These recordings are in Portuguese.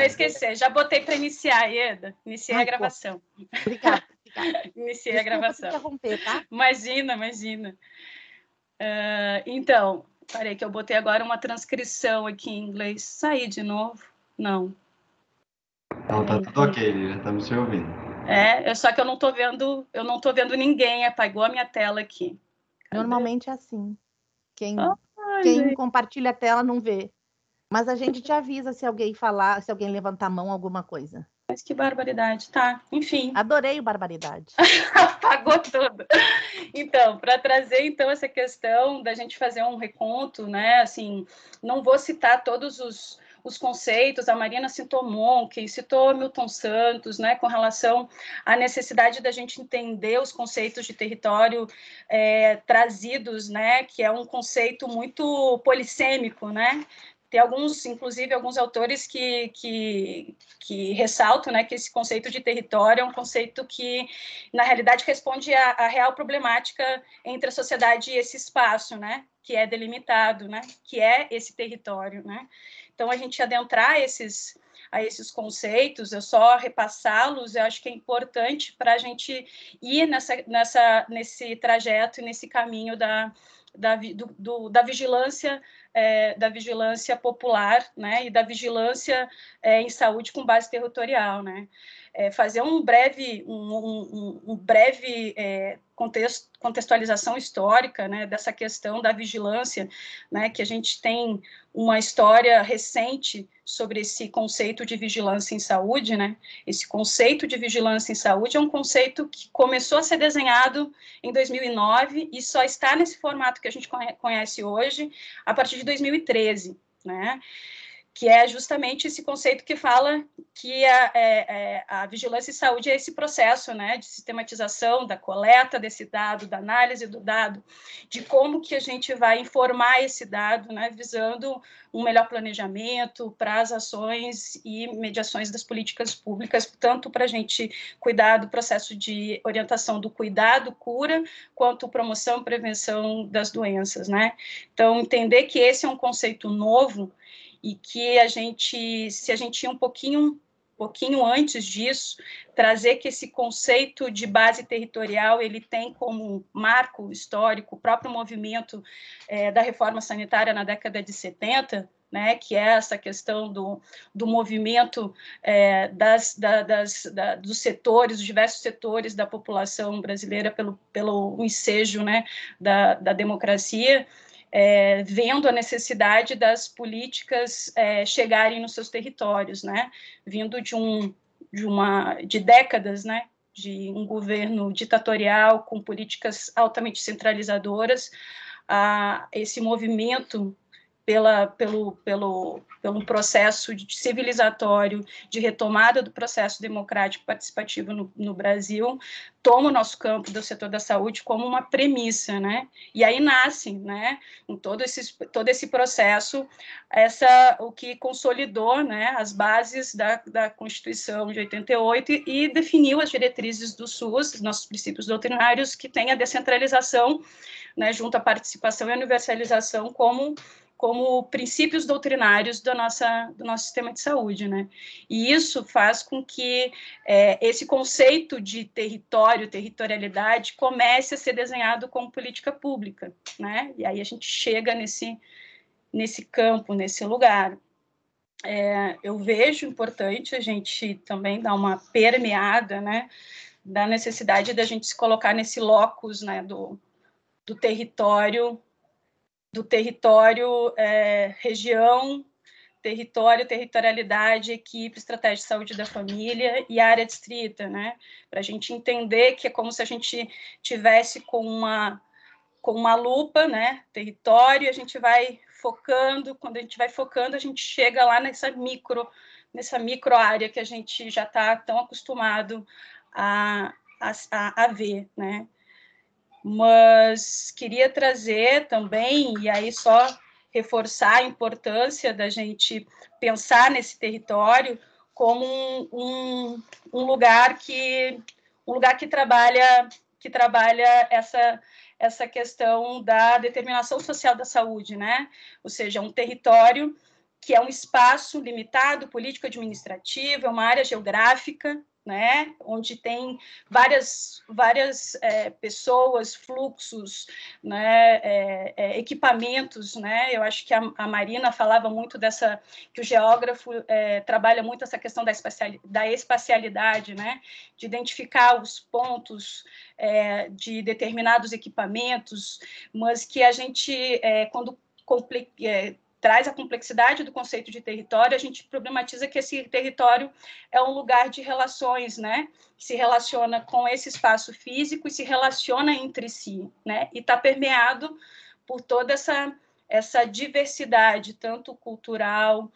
Já esqueci, já botei para iniciar, Ieda. Iniciei Ai, a gravação. Obrigada. obrigada. Iniciei Desculpa a gravação. interromper, tá? Imagina, imagina. Uh, então, parei que eu botei agora uma transcrição aqui em inglês. Saí de novo? Não. Não, tá tudo ok, já estamos se ouvindo. É, só que eu não estou vendo, eu não tô vendo ninguém, apagou a minha tela aqui. Cadê? Normalmente é assim. Quem, quem compartilha a tela não vê. Mas a gente te avisa se alguém falar, se alguém levantar a mão, alguma coisa. Mas que barbaridade, tá? Enfim. Adorei o barbaridade. Apagou tudo. Então, para trazer então essa questão da gente fazer um reconto, né? Assim, não vou citar todos os, os conceitos, a Marina citou Monk, citou Milton Santos, né, com relação à necessidade da gente entender os conceitos de território é, trazidos, né, que é um conceito muito polissêmico, né, tem alguns, inclusive, alguns autores que, que, que ressaltam né, que esse conceito de território é um conceito que, na realidade, responde à, à real problemática entre a sociedade e esse espaço, né, que é delimitado, né, que é esse território. Né? Então, a gente adentrar esses, a esses conceitos, eu só repassá-los, eu acho que é importante para a gente ir nessa, nessa, nesse trajeto, nesse caminho da, da, do, do, da vigilância é, da vigilância popular né, e da vigilância é, em saúde com base territorial. Né? É, fazer um breve, um, um, um breve é, contexto, contextualização histórica né, dessa questão da vigilância, né, que a gente tem uma história recente sobre esse conceito de vigilância em saúde, né? Esse conceito de vigilância em saúde é um conceito que começou a ser desenhado em 2009 e só está nesse formato que a gente conhece hoje a partir de 2013, né? Que é justamente esse conceito que fala que a, é, é, a, vigilância em saúde é esse processo né, de sistematização da coleta desse dado, da análise do dado, de como que a gente vai informar esse dado, né, visando um melhor planejamento para as ações e mediações das políticas públicas, tanto para a gente cuidar do processo de orientação do cuidado, cura, quanto promoção e prevenção das doenças. Né? Então, entender que esse é um conceito novo, e que a gente, se a gente ia um pouquinho, pouquinho antes disso, trazer que esse conceito de base territorial ele tem como marco histórico o próprio movimento é, da reforma sanitária na década de 70, né, que é essa questão do, do movimento é, das, da, das, da, dos setores, dos diversos setores da população brasileira pelo, pelo ensejo né, da, da democracia, é, vendo a necessidade das políticas é, chegarem nos seus territórios, né? Vindo de um de uma de décadas, né? De um governo ditatorial com políticas altamente centralizadoras, a esse movimento pela, pelo, pelo, pelo processo de civilizatório de retomada do processo democrático participativo no, no, Brasil, toma o nosso campo do setor da saúde como uma premissa, né? E aí nasce, né, com todo esse, todo esse processo, essa, o que consolidou, né, as bases da, da Constituição de 88 e, e definiu as diretrizes do SUS, nossos princípios doutrinários, que tem a descentralização, né, junto à participação e universalização como como princípios doutrinários do, nossa, do nosso sistema de saúde, né? E isso faz com que é, esse conceito de território, territorialidade, comece a ser desenhado como política pública, né? E aí a gente chega nesse, nesse campo, nesse lugar. É, eu vejo importante a gente também dar uma permeada, né? Da necessidade da gente se colocar nesse locus, né? Do, do território do território, é, região, território, territorialidade, equipe, estratégia de saúde da família e área distrita, né? Para a gente entender que é como se a gente tivesse com uma com uma lupa, né? Território, a gente vai focando, quando a gente vai focando, a gente chega lá nessa micro, nessa micro área que a gente já está tão acostumado a, a, a ver, né? Mas queria trazer também, e aí só reforçar a importância da gente pensar nesse território como um, um, um, lugar que um lugar que trabalha que trabalha essa essa questão da determinação social da saúde, né? Ou seja, um território que é um espaço limitado, político-administrativo, é uma área geográfica, né, onde tem várias, várias é, pessoas, fluxos, né, é, é, equipamentos, né, eu acho que a, a, Marina falava muito dessa, que o geógrafo é, trabalha muito essa questão da, espacial, da espacialidade, né, de identificar os pontos é, de determinados equipamentos, mas que a gente, é, quando traz a complexidade do conceito de território, a gente problematiza que esse território é um lugar de relações, né? Se relaciona com esse espaço físico e se relaciona entre si, né? E está permeado por toda essa, essa diversidade, tanto cultural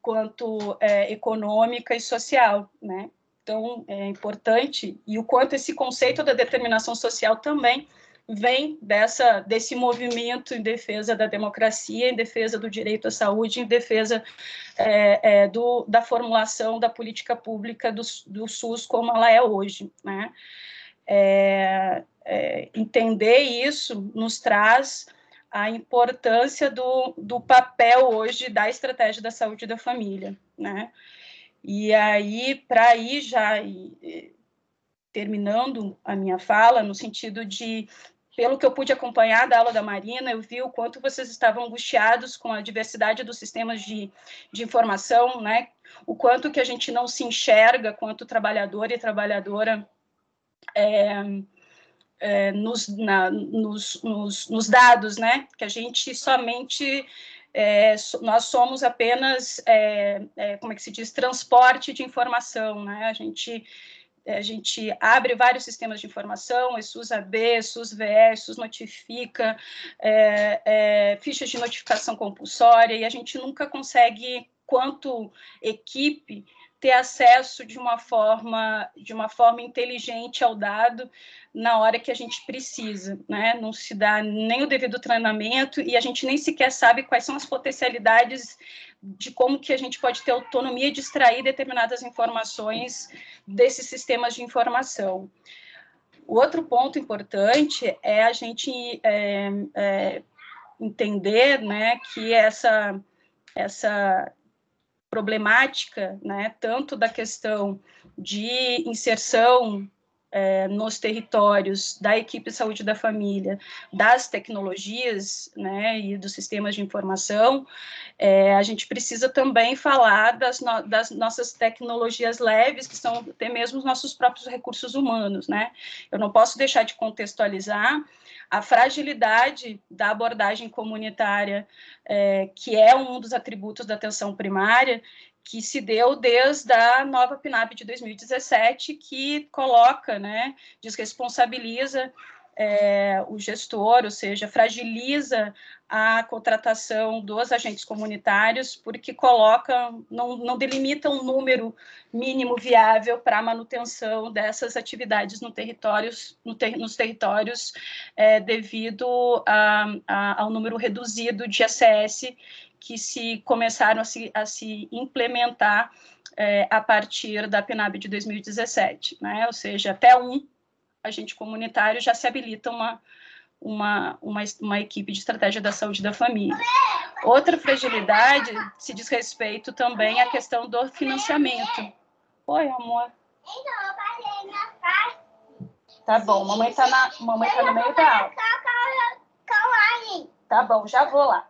quanto é, econômica e social, né? Então, é importante, e o quanto esse conceito da determinação social também vem dessa desse movimento em defesa da democracia, em defesa do direito à saúde, em defesa é, é, do, da formulação da política pública do, do SUS como ela é hoje. Né? É, é entender isso nos traz a importância do, do papel hoje da estratégia da saúde da família. Né? E aí, para ir já e, terminando a minha fala, no sentido de pelo que eu pude acompanhar da aula da Marina, eu vi o quanto vocês estavam angustiados com a diversidade dos sistemas de, de informação, né? O quanto que a gente não se enxerga quanto trabalhador e trabalhadora é, é, nos, na, nos, nos, nos, dados, né? Que a gente somente é, nós somos apenas, é, é, como é que se diz, transporte de informação, né? A gente a gente abre vários sistemas de informação, SUS AB, SUS VE, SUS Notifica, é, é, fichas de notificação compulsória, e a gente nunca consegue, quanto equipe, ter acesso de uma forma de uma forma inteligente ao dado na hora que a gente precisa, né? Não se dá nem o devido treinamento e a gente nem sequer sabe quais são as potencialidades de como que a gente pode ter autonomia de extrair determinadas informações desses sistemas de informação. O outro ponto importante é a gente é, é, entender, né, que essa essa problemática, né, tanto da questão de inserção é, nos territórios da equipe de saúde da família, das tecnologias né, e dos sistemas de informação, é, a gente precisa também falar das, no, das, nossas tecnologias leves, que são até mesmo os nossos próprios recursos humanos. Né? Eu não posso deixar de contextualizar a fragilidade da abordagem comunitária, é, que é um dos atributos da atenção primária, que se deu desde a nova PNAP de 2017, que coloca, né, desresponsabiliza é, o gestor, ou seja, fragiliza a contratação dos agentes comunitários, porque coloca, não, não delimita um número mínimo viável para a manutenção dessas atividades no territórios, no ter, nos territórios, é, devido a, a, ao número reduzido de ACS que se começaram a se, a se implementar é, a partir da PNAB de 2017, né? ou seja, até um agente comunitário já se habilita uma, uma, uma, uma equipe de estratégia da saúde da família. Outra fragilidade se diz respeito também à questão do financiamento. Oi, amor. Tá bom, mamãe tá, na, mamãe tá no meio da aula. Tá bom, já vou lá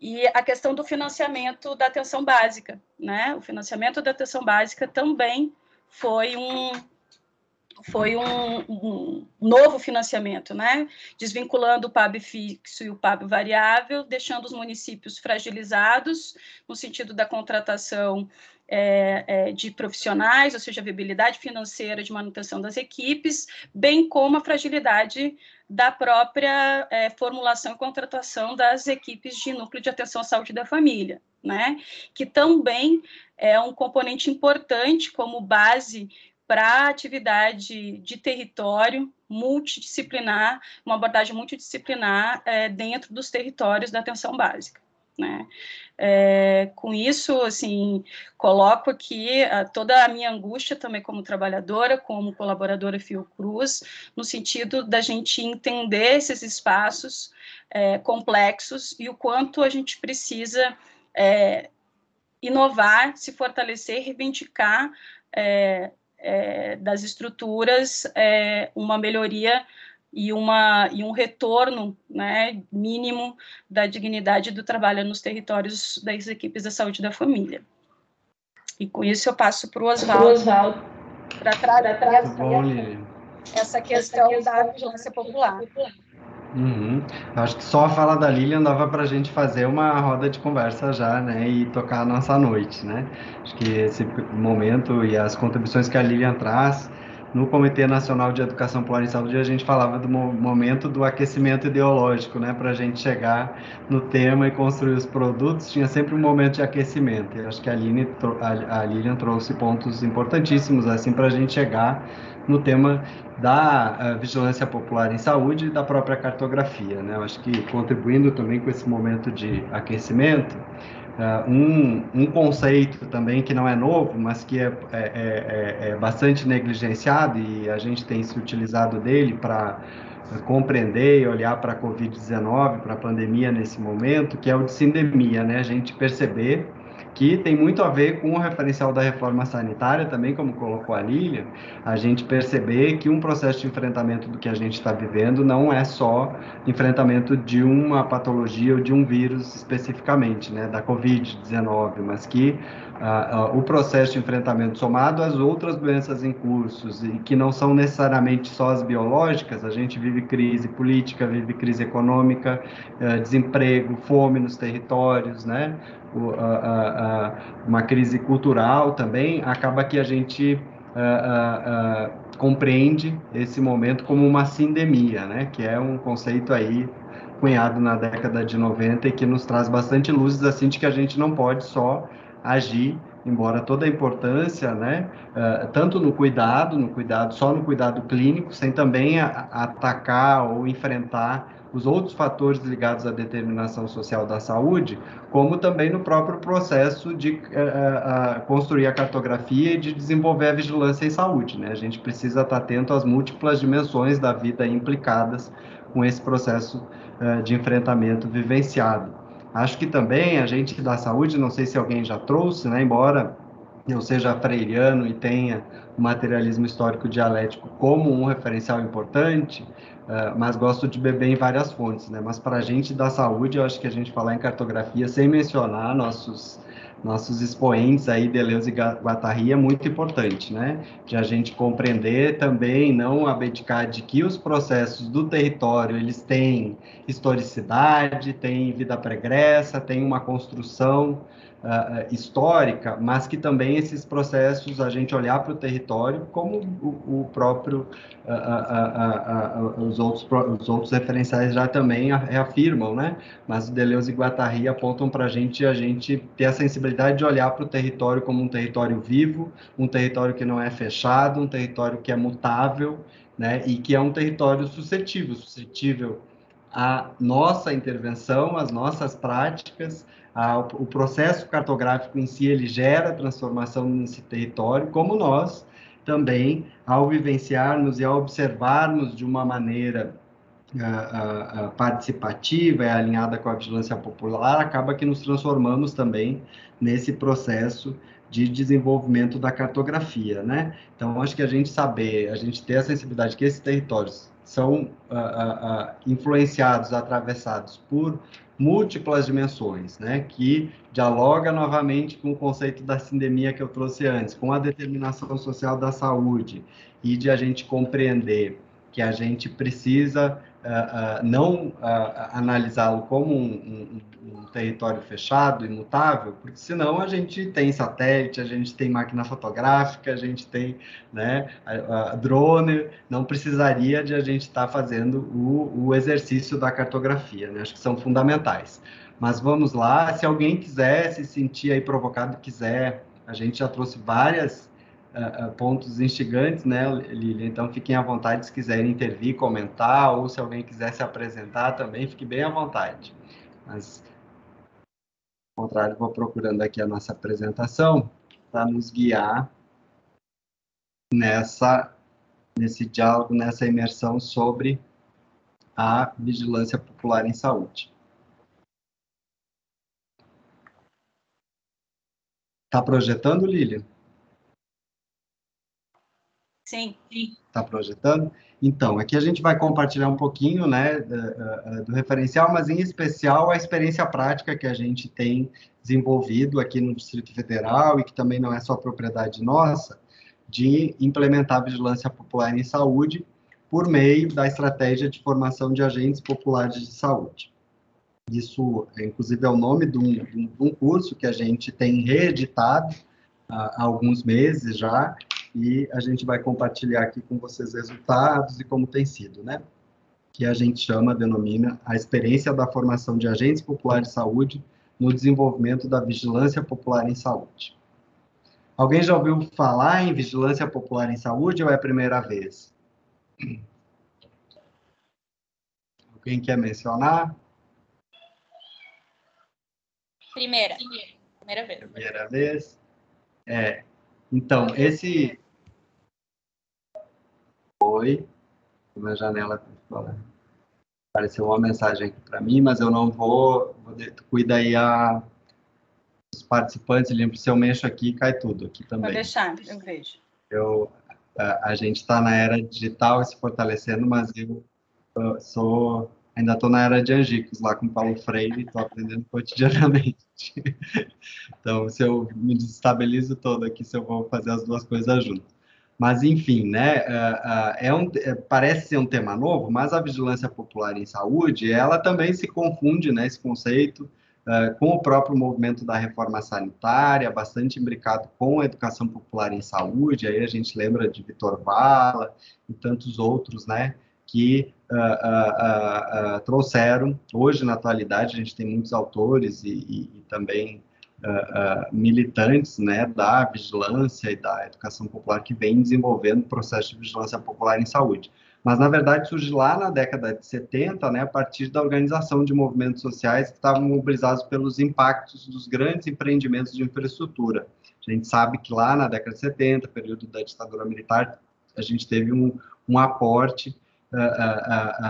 e a questão do financiamento da atenção básica, né? O financiamento da atenção básica também foi um foi um, um, novo financiamento, né? Desvinculando o PAB fixo e o PAB variável, deixando os municípios fragilizados no sentido da contratação é, é, de profissionais, ou seja, a viabilidade financeira de manutenção das equipes, bem como a fragilidade da própria é, formulação e contratação das equipes de núcleo de atenção à saúde da família, né? Que também é um componente importante como base para atividade de território multidisciplinar, uma abordagem multidisciplinar é, dentro dos territórios da atenção básica. Né? É, com isso, assim, coloco aqui a, toda a minha angústia também como trabalhadora, como colaboradora Fiocruz, no sentido da gente entender esses espaços é, complexos e o quanto a gente precisa é, inovar, se fortalecer, reivindicar das estruturas uma melhoria e, uma, e um retorno né, mínimo da dignidade do trabalho nos territórios das equipes da saúde da família. E com isso eu passo para o Oswaldo para trazer essa questão da vigilância popular. Uhum. Acho que só a fala da Lilian dava para a gente fazer uma roda de conversa já, né, e tocar a nossa noite, né? Acho que esse momento e as contribuições que a Lilian traz no Comitê Nacional de Educação Popular em Saúde, a gente falava do momento do aquecimento ideológico, né, para a gente chegar no tema e construir os produtos, tinha sempre um momento de aquecimento. E acho que a, Lilian, a Lilian trouxe pontos importantíssimos assim para a gente chegar no tema da uh, vigilância popular em saúde e da própria cartografia. Né? Eu acho que contribuindo também com esse momento de aquecimento, uh, um, um, conceito também que não é novo, mas que é, é, é, é bastante negligenciado e a gente tem se utilizado dele para compreender e olhar para a Covid-19, para a pandemia nesse momento, que é o de sindemia, né? A gente perceber que tem muito a ver com o referencial da reforma sanitária, também, como colocou a Lília, a gente perceber que um processo de enfrentamento do que a gente está vivendo não é só enfrentamento de uma patologia ou de um vírus especificamente, né, da Covid-19, mas que uh, uh, o processo de enfrentamento somado às outras doenças em cursos e que não são necessariamente só as biológicas, a gente vive crise política, vive crise econômica, uh, desemprego, fome nos territórios, né? O, uma crise cultural também, acaba que a gente compreende esse momento como uma sindemia, né? Que é um conceito aí cunhado na década de 90 e que nos traz bastante luzes assim de que a gente não pode só agir, embora toda a importância, né, uh, tanto no cuidado, no cuidado só no cuidado clínico, sem também a, a atacar ou enfrentar os outros fatores ligados à determinação social da saúde, como também no próprio processo de uh, uh, construir a cartografia e de desenvolver a vigilância em saúde. Né? A gente precisa estar atento às múltiplas dimensões da vida implicadas com esse processo uh, de enfrentamento vivenciado. Acho que também a gente da saúde, não sei se alguém já trouxe, né, embora eu seja freiriano e tenha o materialismo histórico dialético como um referencial importante, uh, mas gosto de beber em várias fontes, né? Mas para a gente da saúde, eu acho que a gente falar em cartografia sem mencionar nossos nossos expoentes aí, Deleuze e Guattari, é muito importante, né? De a gente compreender também, não abdicar de que os processos do território, eles têm historicidade, têm vida pregressa, têm uma construção uh, histórica, mas que também esses processos, a gente olhar para o território como o, o próprio, uh, uh, os, outros, os outros referenciais já também reafirmam, né? Mas Deleuze e Guattari apontam para a gente a gente ter a sensibilidade de olhar para o território como um território vivo, um território que não é fechado, um território que é mutável, né? E que é um território suscetível, suscetível à nossa intervenção, às nossas práticas, o processo cartográfico em si ele gera transformação nesse território, como nós também, ao vivenciarmos e ao observarmos de uma maneira uh, uh, participativa e alinhada com a vigilância popular, acaba que nos transformamos também nesse processo de desenvolvimento da cartografia, né? Então, acho que a gente saber, a gente ter a sensibilidade que esses territórios são uh, influenciados, atravessados por múltiplas dimensões, né, que dialoga novamente com o conceito da sindemia que eu trouxe antes, com a determinação social da saúde e de a gente compreender que a gente precisa uh, uh, não analisá-lo como um, um, um, território fechado, imutável, porque senão a gente tem satélite, a gente tem máquina fotográfica, a gente tem né, drone, não precisaria de a gente estar tá fazendo o, o, exercício da cartografia, né? acho que são fundamentais. Mas vamos lá, se alguém quiser se sentir aí provocado, quiser, a gente já trouxe várias pontos instigantes, né, Lília? Então, fiquem à vontade se quiserem intervir, comentar, ou se alguém quiser se apresentar também, fique bem à vontade. Mas, ao contrário, vou procurando aqui a nossa apresentação para nos guiar nessa nesse diálogo, nessa imersão sobre a vigilância popular em saúde. Está projetando, Lilian? Sim. Está projetando? Então, aqui a gente vai compartilhar um pouquinho né, do, referencial, mas em especial a experiência prática que a gente tem desenvolvido aqui no Distrito Federal e que também não é só propriedade nossa, de implementar vigilância popular em saúde por meio da estratégia de formação de agentes populares de saúde. Isso, inclusive, é o nome de um, de um curso que a gente tem reeditado há alguns meses já, e a gente vai compartilhar aqui com vocês resultados e como tem sido, né? Que a gente chama, denomina, a experiência da formação de agentes populares de saúde no desenvolvimento da vigilância popular em saúde. Alguém já ouviu falar em vigilância popular em saúde ou é a primeira vez? Alguém quer mencionar? Primeira. Primeira vez. Primeira vez. É. Então, esse. Oi. Uma janela apareceu uma mensagem aqui para mim, mas eu não vou. vou cuida aí a, os participantes, limpo se eu mexo aqui, cai tudo aqui também. Pode deixar, eu vejo. Eu, a, a gente está na era digital se fortalecendo, mas eu, eu sou ainda estou na era de Angicos, lá com o Paulo Freire, estou aprendendo cotidianamente. então, se eu me desestabilizo todo aqui, se eu vou fazer as duas coisas juntas. Mas, enfim, né, é um, é, parece ser um tema novo, mas a vigilância popular em saúde, ela também se confunde, né, esse conceito, com o próprio movimento da reforma sanitária, bastante imbricado com a educação popular em saúde, aí a gente lembra de Vitor Vala e tantos outros, né, que uh, uh, uh, trouxeram, hoje na atualidade a gente tem muitos autores e, e, e também militantes né, da vigilância e da educação popular que vem desenvolvendo o processo de vigilância popular em saúde. Mas, na verdade, surge lá na década de 70, né, a partir da organização de movimentos sociais que estavam mobilizados pelos impactos dos grandes empreendimentos de infraestrutura. A gente sabe que lá na década de 70, período da ditadura militar, a gente teve um, um aporte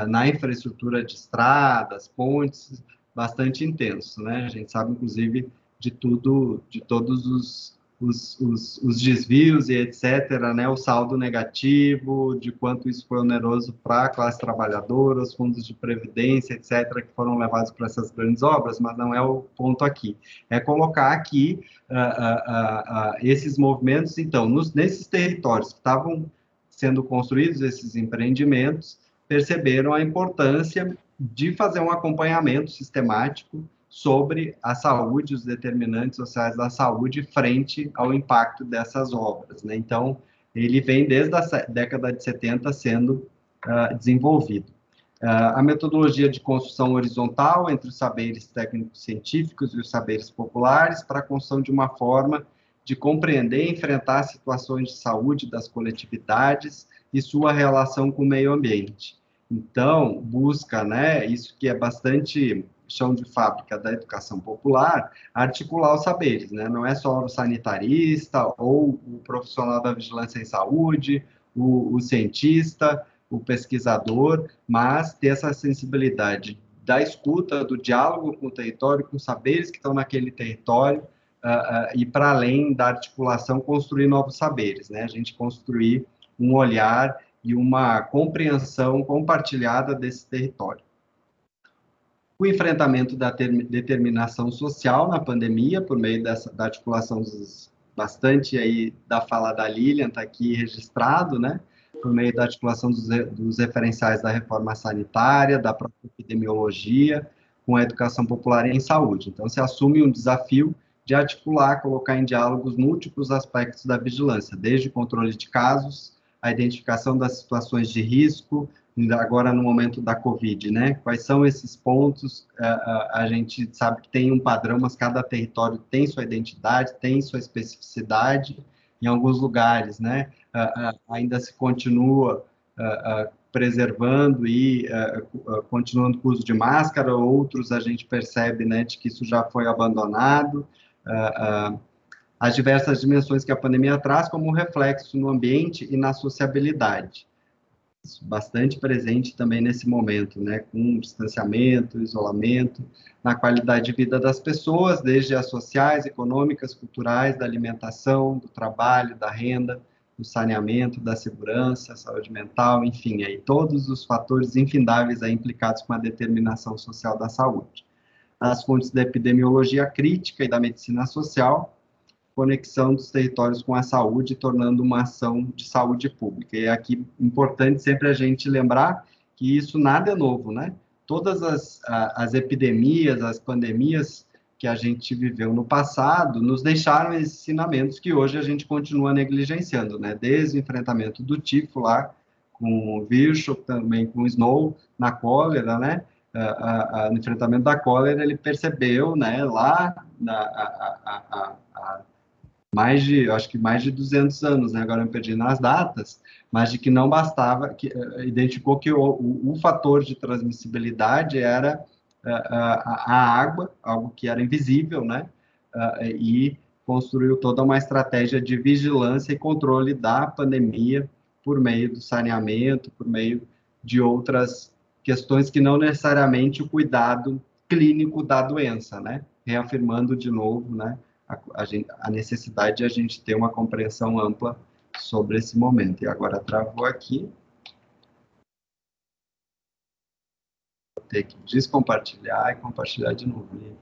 na infraestrutura de estradas, pontes, bastante intenso, né? A gente sabe, inclusive, de tudo, de todos os, os, os, os, desvios e etc., né, o saldo negativo, de quanto isso foi oneroso para a classe trabalhadora, os fundos de previdência, etc., que foram levados para essas grandes obras, mas não é o ponto aqui. É colocar aqui uh, esses movimentos, então, nos, nesses territórios que estavam sendo construídos esses empreendimentos, perceberam a importância de fazer um acompanhamento sistemático sobre a saúde, os determinantes sociais da saúde frente ao impacto dessas obras. Né? Então, ele vem desde a década de 70 sendo uh, desenvolvido. Uh, a metodologia de construção horizontal entre os saberes técnicos científicos e os saberes populares para a construção de uma forma de compreender e enfrentar situações de saúde das coletividades e sua relação com o meio ambiente. Então, busca, né, isso que é bastante chão de fábrica da educação popular, articular os saberes, né? Não é só o sanitarista ou o profissional da vigilância em saúde, o, o cientista, o pesquisador, mas ter essa sensibilidade da escuta, do diálogo com o território, com os saberes que estão naquele território, uh, e para além da articulação, construir novos saberes, né? A gente construir um olhar e uma compreensão compartilhada desse território. O enfrentamento da determinação social na pandemia, por meio dessa, da articulação dos, bastante aí da fala da Lilian, está aqui registrado, né? Por meio da articulação dos, dos referenciais da reforma sanitária, da própria epidemiologia, com a educação popular em saúde. Então, se assume um desafio de articular, colocar em diálogos múltiplos aspectos da vigilância, desde o controle de casos, a identificação das situações de risco, agora no momento da Covid, né? Quais são esses pontos? A, gente sabe que tem um padrão, mas cada território tem sua identidade, tem sua especificidade. Em alguns lugares, né? Ainda se continua preservando e continuando com o uso de máscara, outros a gente percebe, né, de que isso já foi abandonado as diversas dimensões que a pandemia traz como reflexo no ambiente e na sociabilidade. bastante presente também nesse momento, né, com distanciamento, isolamento, na qualidade de vida das pessoas, desde as sociais, econômicas, culturais, da alimentação, do trabalho, da renda, do saneamento, da segurança, saúde mental, enfim, aí todos os fatores infindáveis aí implicados com a determinação social da saúde. As fontes da epidemiologia crítica e da medicina social, conexão dos territórios com a saúde, tornando uma ação de saúde pública. E é aqui importante sempre a gente lembrar que isso nada é novo, né? Todas as, as epidemias, as pandemias que a gente viveu no passado nos deixaram ensinamentos que hoje a gente continua negligenciando, né? Desde o enfrentamento do tifo lá, com o Virchow, também com o Snow, na cólera, né? No enfrentamento da cólera, ele percebeu, né, lá na, a, a, mais de, acho que mais de 200 anos, né, agora eu perdi nas datas, mas de que não bastava, que uh, identificou que o, o, o, fator de transmissibilidade era a, a água, algo que era invisível, né? e construiu toda uma estratégia de vigilância e controle da pandemia por meio do saneamento, por meio de outras questões que não necessariamente o cuidado clínico da doença, né? Reafirmando de novo, né, a, a, a necessidade de a gente ter uma compreensão ampla sobre esse momento. E agora travou aqui. ter que descompartilhar e compartilhar de novo. E...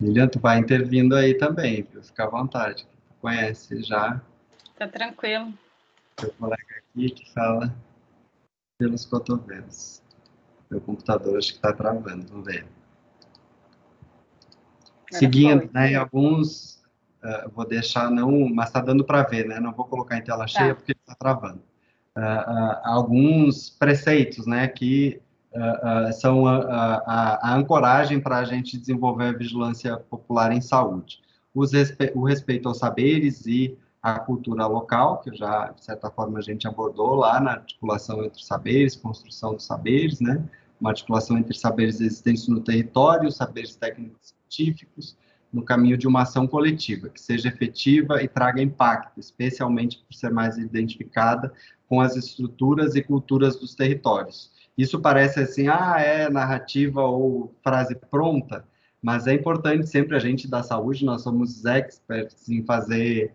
Lilian, tu vai intervindo aí também, viu? Fica à vontade. Conhece já. Tá tranquilo. Meu colega aqui que fala pelos cotovelos. Meu computador acho que está travando, vamos ver. Seguindo, né, alguns Uh, vou deixar não, mas está dando para ver, né? Não vou colocar em tela tá. cheia porque está travando. Uh, uh, alguns preceitos, né? Que são a, a, a ancoragem para a gente desenvolver a vigilância popular em saúde. Respe o respeito aos saberes e a cultura local, que já, de certa forma, a gente abordou lá na articulação entre saberes, construção dos saberes, né? Uma articulação entre saberes existentes no território, saberes técnicos científicos, no caminho de uma ação coletiva, que seja efetiva e traga impacto, especialmente por ser mais identificada com as estruturas e culturas dos territórios. Isso parece assim, ah, é narrativa ou frase pronta, mas é importante sempre a gente da saúde, nós somos experts em fazer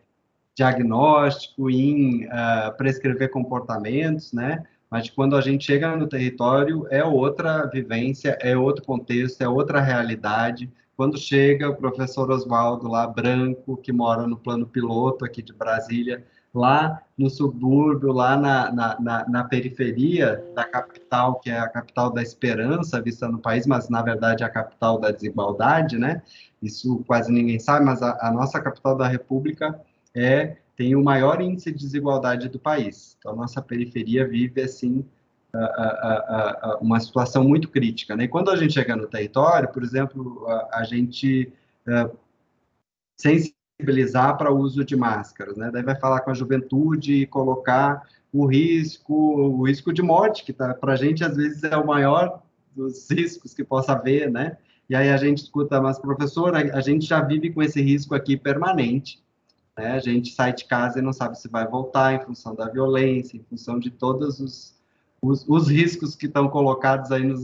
diagnóstico, em uh, prescrever comportamentos, né? Mas quando a gente chega no território, é outra vivência, é outro contexto, é outra realidade, quando chega o professor Oswaldo lá, branco, que mora no plano piloto aqui de Brasília, lá no subúrbio, lá na, na, na, na, periferia da capital, que é a capital da esperança vista no país, mas na verdade é a capital da desigualdade, né? Isso quase ninguém sabe, mas a, a nossa capital da República é tem o maior índice de desigualdade do país. Então, a nossa periferia vive assim uma situação muito crítica. Né? E quando a gente chega no território, por exemplo, a, a gente uh, sensibilizar para o uso de máscaras, né? Daí vai falar com a juventude e colocar o risco, o risco de morte, que tá, para a gente às vezes é o maior dos riscos que possa haver, né? E aí a gente escuta, mas professor, a gente já vive com esse risco aqui permanente, né? A gente sai de casa e não sabe se vai voltar em função da violência, em função de todos os os, os riscos que estão colocados aí nos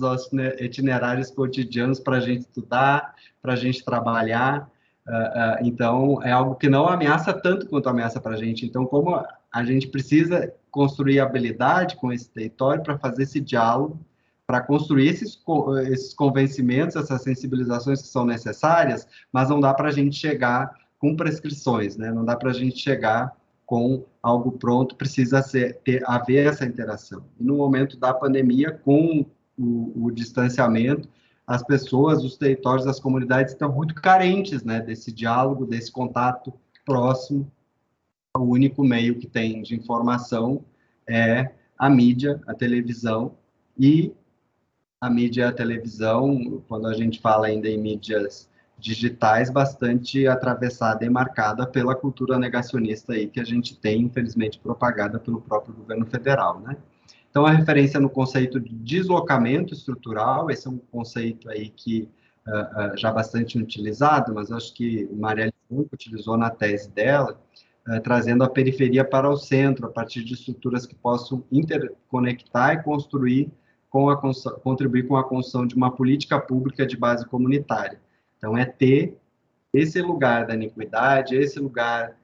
itinerários cotidianos para a gente estudar, para a gente trabalhar. Uh, uh, então, é algo que não ameaça tanto quanto ameaça para a gente. Então, como a gente precisa construir habilidade com esse território para fazer esse diálogo, para construir esses, esses convencimentos, essas sensibilizações que são necessárias, mas não dá para a gente chegar com prescrições, né? Não dá para a gente chegar com algo pronto, precisa ser, ter, haver essa interação. E no momento da pandemia, com o, o distanciamento, as pessoas, os territórios, as comunidades estão muito carentes né, desse diálogo, desse contato próximo. O único meio que tem de informação é a mídia, a televisão, e a mídia e a televisão, quando a gente fala ainda em mídias digitais bastante atravessada e marcada pela cultura negacionista aí que a gente tem, infelizmente, propagada pelo próprio governo federal, né? Então, a referência no conceito de deslocamento estrutural, esse é um conceito aí que uh, uh, já bastante utilizado, mas acho que Marielle Franco utilizou na tese dela, uh, trazendo a periferia para o centro, a partir de estruturas que possam interconectar e construir com a contribuir com a construção de uma política pública de base comunitária. Então, é ter esse lugar da iniquidade, esse lugar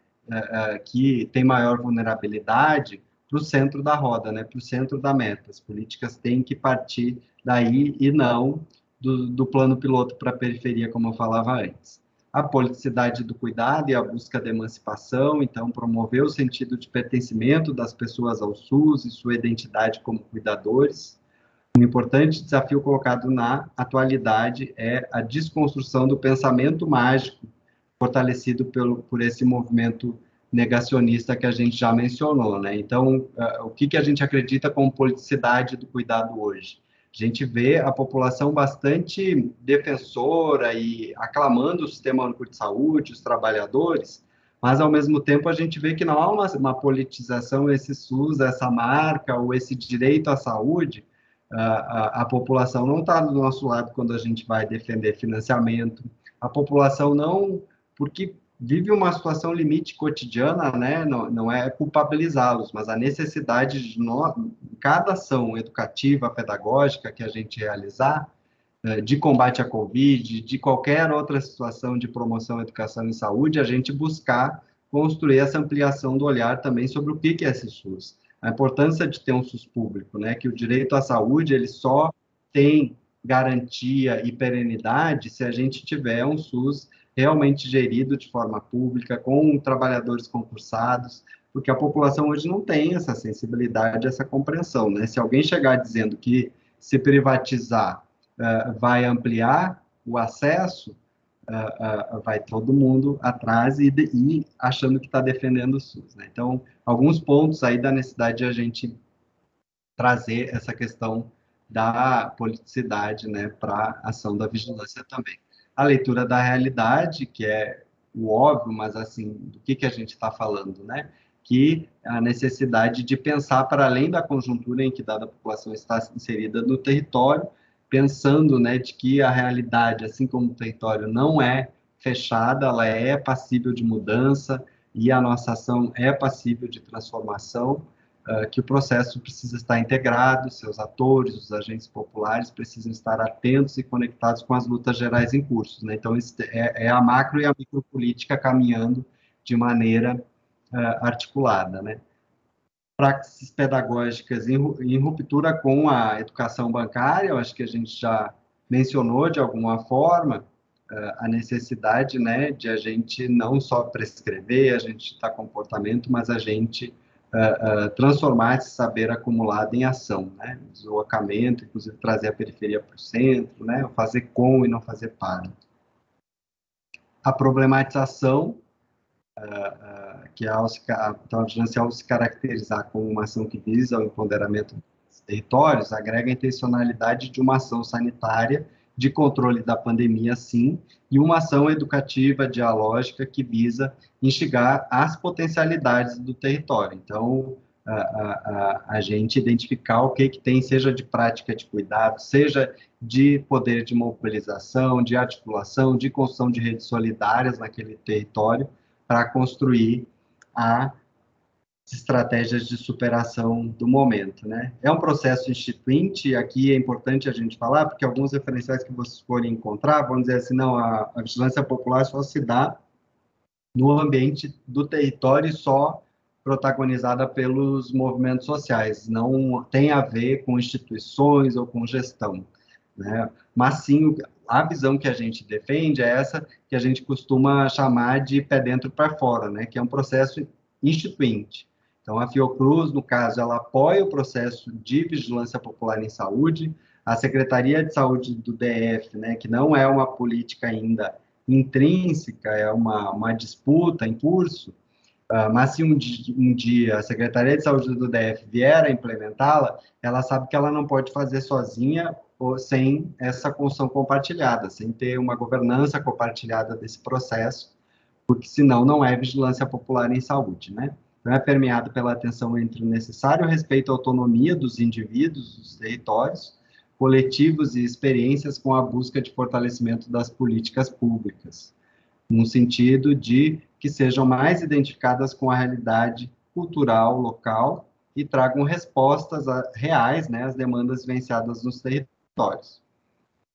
que tem maior vulnerabilidade, para o centro da roda, né, para o centro da meta. As políticas têm que partir daí e não do, do plano piloto para a periferia, como eu falava antes. A politicidade do cuidado e a busca da emancipação, então, promover o sentido de pertencimento das pessoas ao SUS e sua identidade como cuidadores. Um importante desafio colocado na atualidade é a desconstrução do pensamento mágico, fortalecido pelo, por esse movimento negacionista que a gente já mencionou, né? Então, uh, o que, que a gente acredita como politicidade do cuidado hoje? A gente vê a população bastante defensora e aclamando o sistema único de saúde, os trabalhadores, mas ao mesmo tempo a gente vê que não há uma, uma politização, esse SUS, essa marca ou esse direito à saúde, a, a população não está do nosso lado quando a gente vai defender financiamento, a população não, porque vive uma situação limite cotidiana, né? Não, não é culpabilizá-los, mas a necessidade de nós, cada ação educativa, pedagógica que a gente realizar, eh, de combate à Covid, de qualquer outra situação de promoção, educação e saúde, a gente buscar construir essa ampliação do olhar também sobre o que é esse SUS. A importância de ter um SUS público, né? Que o direito à saúde, ele só tem garantia e perenidade se a gente tiver um SUS realmente gerido de forma pública, com trabalhadores concursados, porque a população hoje não tem essa sensibilidade, essa compreensão, né? Se alguém chegar dizendo que se privatizar uh, vai ampliar o acesso, uh, uh, vai todo mundo atrás e, e achando que está defendendo o SUS, né? Então, alguns pontos aí da necessidade de a gente trazer essa questão da politicidade, né, para a ação da vigilância também a leitura da realidade, que é o óbvio, mas assim, do que, que a gente está falando, né? Que a necessidade de pensar para além da conjuntura em que dada população está inserida no território, pensando, né, de que a realidade, assim como o território não é fechada, ela é passível de mudança e a nossa ação é passível de transformação, uh, que o processo precisa estar integrado, seus atores, os agentes populares precisam estar atentos e conectados com as lutas gerais em curso. Né? Então, é, é, a macro e a micropolítica caminhando de maneira uh, articulada. Né? Praxis pedagógicas em, ruptura com a educação bancária, eu acho que a gente já mencionou de alguma forma, a necessidade né, de a gente não só prescrever, a gente estar comportamento, mas a gente uh, uh, transformar esse saber acumulado em ação, né? Deslocamento, inclusive trazer a periferia para o centro, né? Fazer com e não fazer para. A problematização, uh, que é ao se, então, a vigilância, ao se caracterizar como uma ação que visa o empoderamento dos territórios, agrega a intencionalidade de uma ação sanitária de controle da pandemia, sim, e uma ação educativa dialógica que visa instigar as potencialidades do território. Então, a, a, a, gente identificar o que, que tem, seja de prática de cuidado, seja de poder de mobilização, de articulação, de construção de redes solidárias naquele território, para construir a estratégias de superação do momento, né? É um processo instituinte, aqui é importante a gente falar, porque alguns referenciais que vocês forem encontrar vão dizer assim, não, a, a vigilância popular só se dá no ambiente do território só protagonizada pelos movimentos sociais, não tem a ver com instituições ou com gestão, né? Mas sim, a visão que a gente defende é essa que a gente costuma chamar de pé dentro para fora, né? Que é um processo instituinte. Então, a Fiocruz, no caso, ela apoia o processo de vigilância popular em saúde, a Secretaria de Saúde do DF, né, que não é uma política ainda intrínseca, é uma, uma disputa em curso, uh, mas se um um dia a Secretaria de Saúde do DF vier a implementá-la, ela sabe que ela não pode fazer sozinha ou sem essa construção compartilhada, sem ter uma governança compartilhada desse processo, porque senão não é vigilância popular em saúde, né? É permeado pela atenção entre o necessário respeito à autonomia dos indivíduos, dos territórios, coletivos e experiências com a busca de fortalecimento das políticas públicas, no sentido de que sejam mais identificadas com a realidade cultural local e tragam respostas reais né, às demandas vivenciadas nos territórios.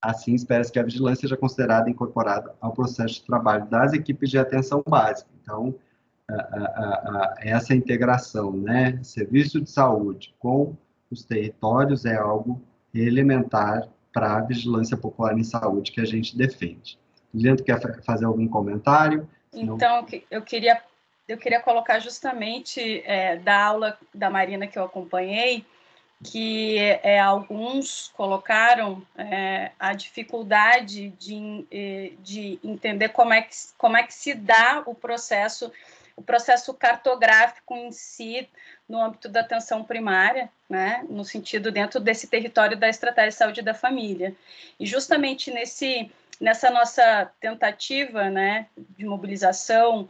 Assim, espera-se que a vigilância seja considerada incorporada ao processo de trabalho das equipes de atenção básica. Então, a, a, a, essa integração, né, serviço de saúde com os territórios é algo elementar para a vigilância popular em saúde que a gente defende. Leandro, quer fazer algum comentário? Então, eu queria, eu queria colocar justamente é, da aula da Marina que eu acompanhei, que é, alguns colocaram é, a dificuldade de, é, de entender como é, que, como é que se dá o processo, o processo cartográfico em si no âmbito da atenção primária, né, no sentido dentro desse território da estratégia de saúde da família. E justamente nesse, nessa nossa tentativa né, de mobilização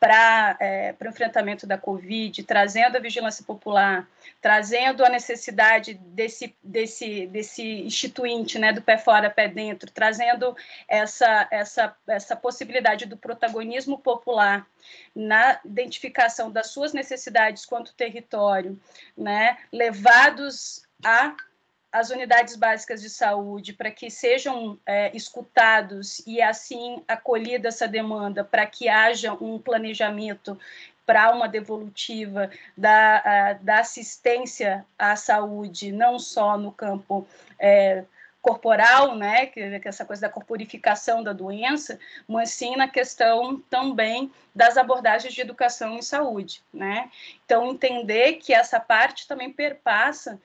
para é, o enfrentamento da Covid, trazendo a vigilância popular, trazendo a necessidade desse, desse, desse instituinte, né, do pé fora, pé dentro, trazendo essa, essa, essa possibilidade do protagonismo popular na identificação das suas necessidades quanto território, né, levados a as unidades básicas de saúde para que sejam é, escutados e assim acolhida essa demanda para que haja um planejamento para uma devolutiva da, da assistência à saúde, não só no campo é, corporal, né, que, é essa coisa da corporificação da doença, mas sim na questão também das abordagens de educação em saúde, né? Então entender que essa parte também perpassa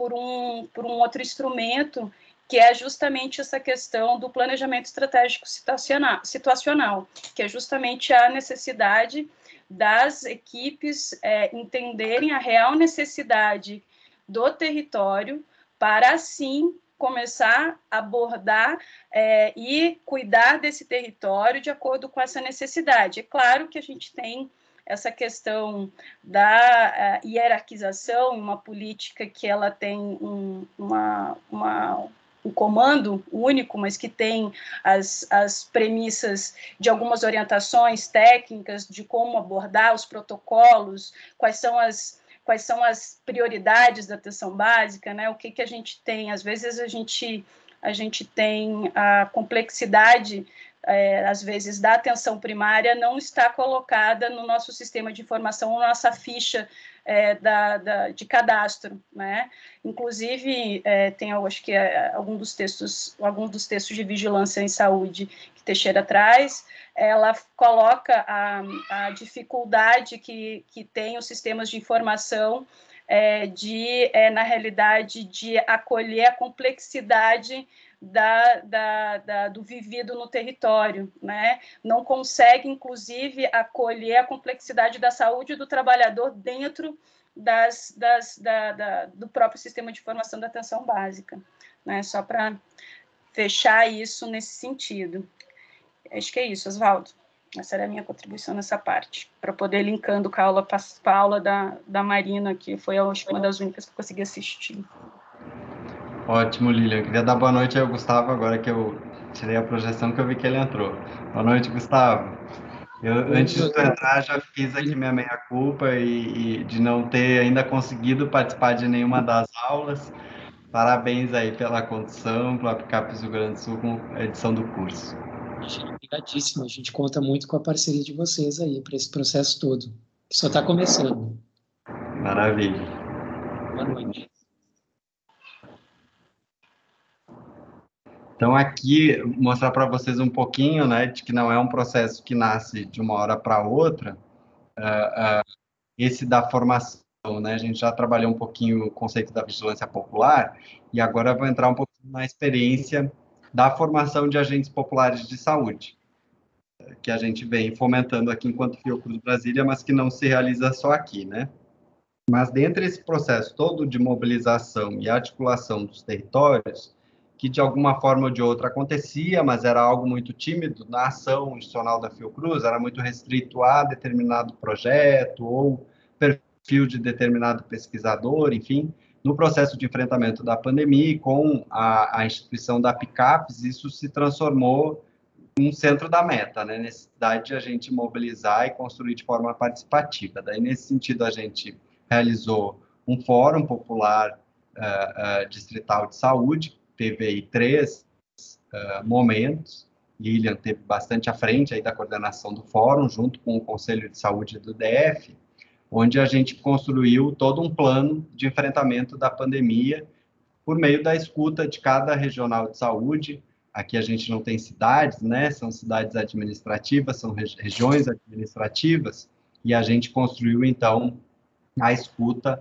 por um, por um outro instrumento, que é justamente essa questão do planejamento estratégico situacional, que é justamente a necessidade das equipes é, entenderem a real necessidade do território para, assim, começar a abordar é, e cuidar desse território de acordo com essa necessidade. É claro que a gente tem essa questão da uh, hierarquização, uma política que ela tem um, uma, uma, um comando único, mas que tem as, as premissas de algumas orientações técnicas de como abordar os protocolos, quais são as quais são as prioridades da atenção básica, né? O que que a gente tem? Às vezes a gente a gente tem a complexidade é, às vezes, da atenção primária não está colocada no nosso sistema de informação, na nossa ficha é, da, da, de cadastro, né? Inclusive, é, tem, acho que é, algum dos textos, algum dos textos de vigilância em saúde que Teixeira traz, ela coloca a, a dificuldade que, que tem os sistemas de informação é, de, é, na realidade, de acolher a complexidade da, da, da, do vivido no território, né? Não consegue, inclusive, acolher a complexidade da saúde do trabalhador dentro das, das, da, da, do próprio sistema de formação da atenção básica, né? Só para fechar isso nesse sentido. Acho que é isso, Oswaldo. Essa era a minha contribuição nessa parte, para poder linkando com a aula, com a aula da, da Marina, que foi a, uma das únicas que eu consegui assistir. Ótimo, Lilian. Queria dar boa noite ao Gustavo, agora que eu tirei a projeção que eu vi que ele entrou. Boa noite, Gustavo. Eu, antes de tu entrar, já fiz aqui minha meia-culpa e, e, de não ter ainda conseguido participar de nenhuma das aulas. Parabéns aí pela condução, pelo Apicapes do Grande Sul com a edição do curso. Obrigadíssimo. A gente conta muito com a parceria de vocês aí para esse processo todo, que só está começando. Maravilha. Boa noite. Então, aqui, mostrar para vocês um pouquinho, né, de que não é um processo que nasce de uma hora para outra, uh, uh, esse da formação, né, a gente já trabalhou um pouquinho o conceito da vigilância popular, e agora vou entrar um pouquinho na experiência da formação de agentes populares de saúde, que a gente vem fomentando aqui enquanto Fiocruz Brasília, mas que não se realiza só aqui, né. Mas dentro desse processo todo de mobilização e articulação dos territórios, que de alguma forma ou de outra acontecia, mas era algo muito tímido na ação institucional da Fiocruz, era muito restrito a determinado projeto ou perfil de determinado pesquisador, enfim, no processo de enfrentamento da pandemia com a, a instituição da PICAPES, isso se transformou um centro da meta, né? Necessidade de a gente mobilizar e construir de forma participativa. Daí, nesse sentido, a gente realizou um fórum popular uh, uh, distrital de saúde, teve aí três uh, momentos. Lilian teve bastante à frente aí da coordenação do fórum, junto com o Conselho de Saúde do DF, onde a gente construiu todo um plano de enfrentamento da pandemia por meio da escuta de cada regional de saúde, Aqui a gente não tem cidades, né? São cidades administrativas, são regiões administrativas, e a gente construiu, então, a escuta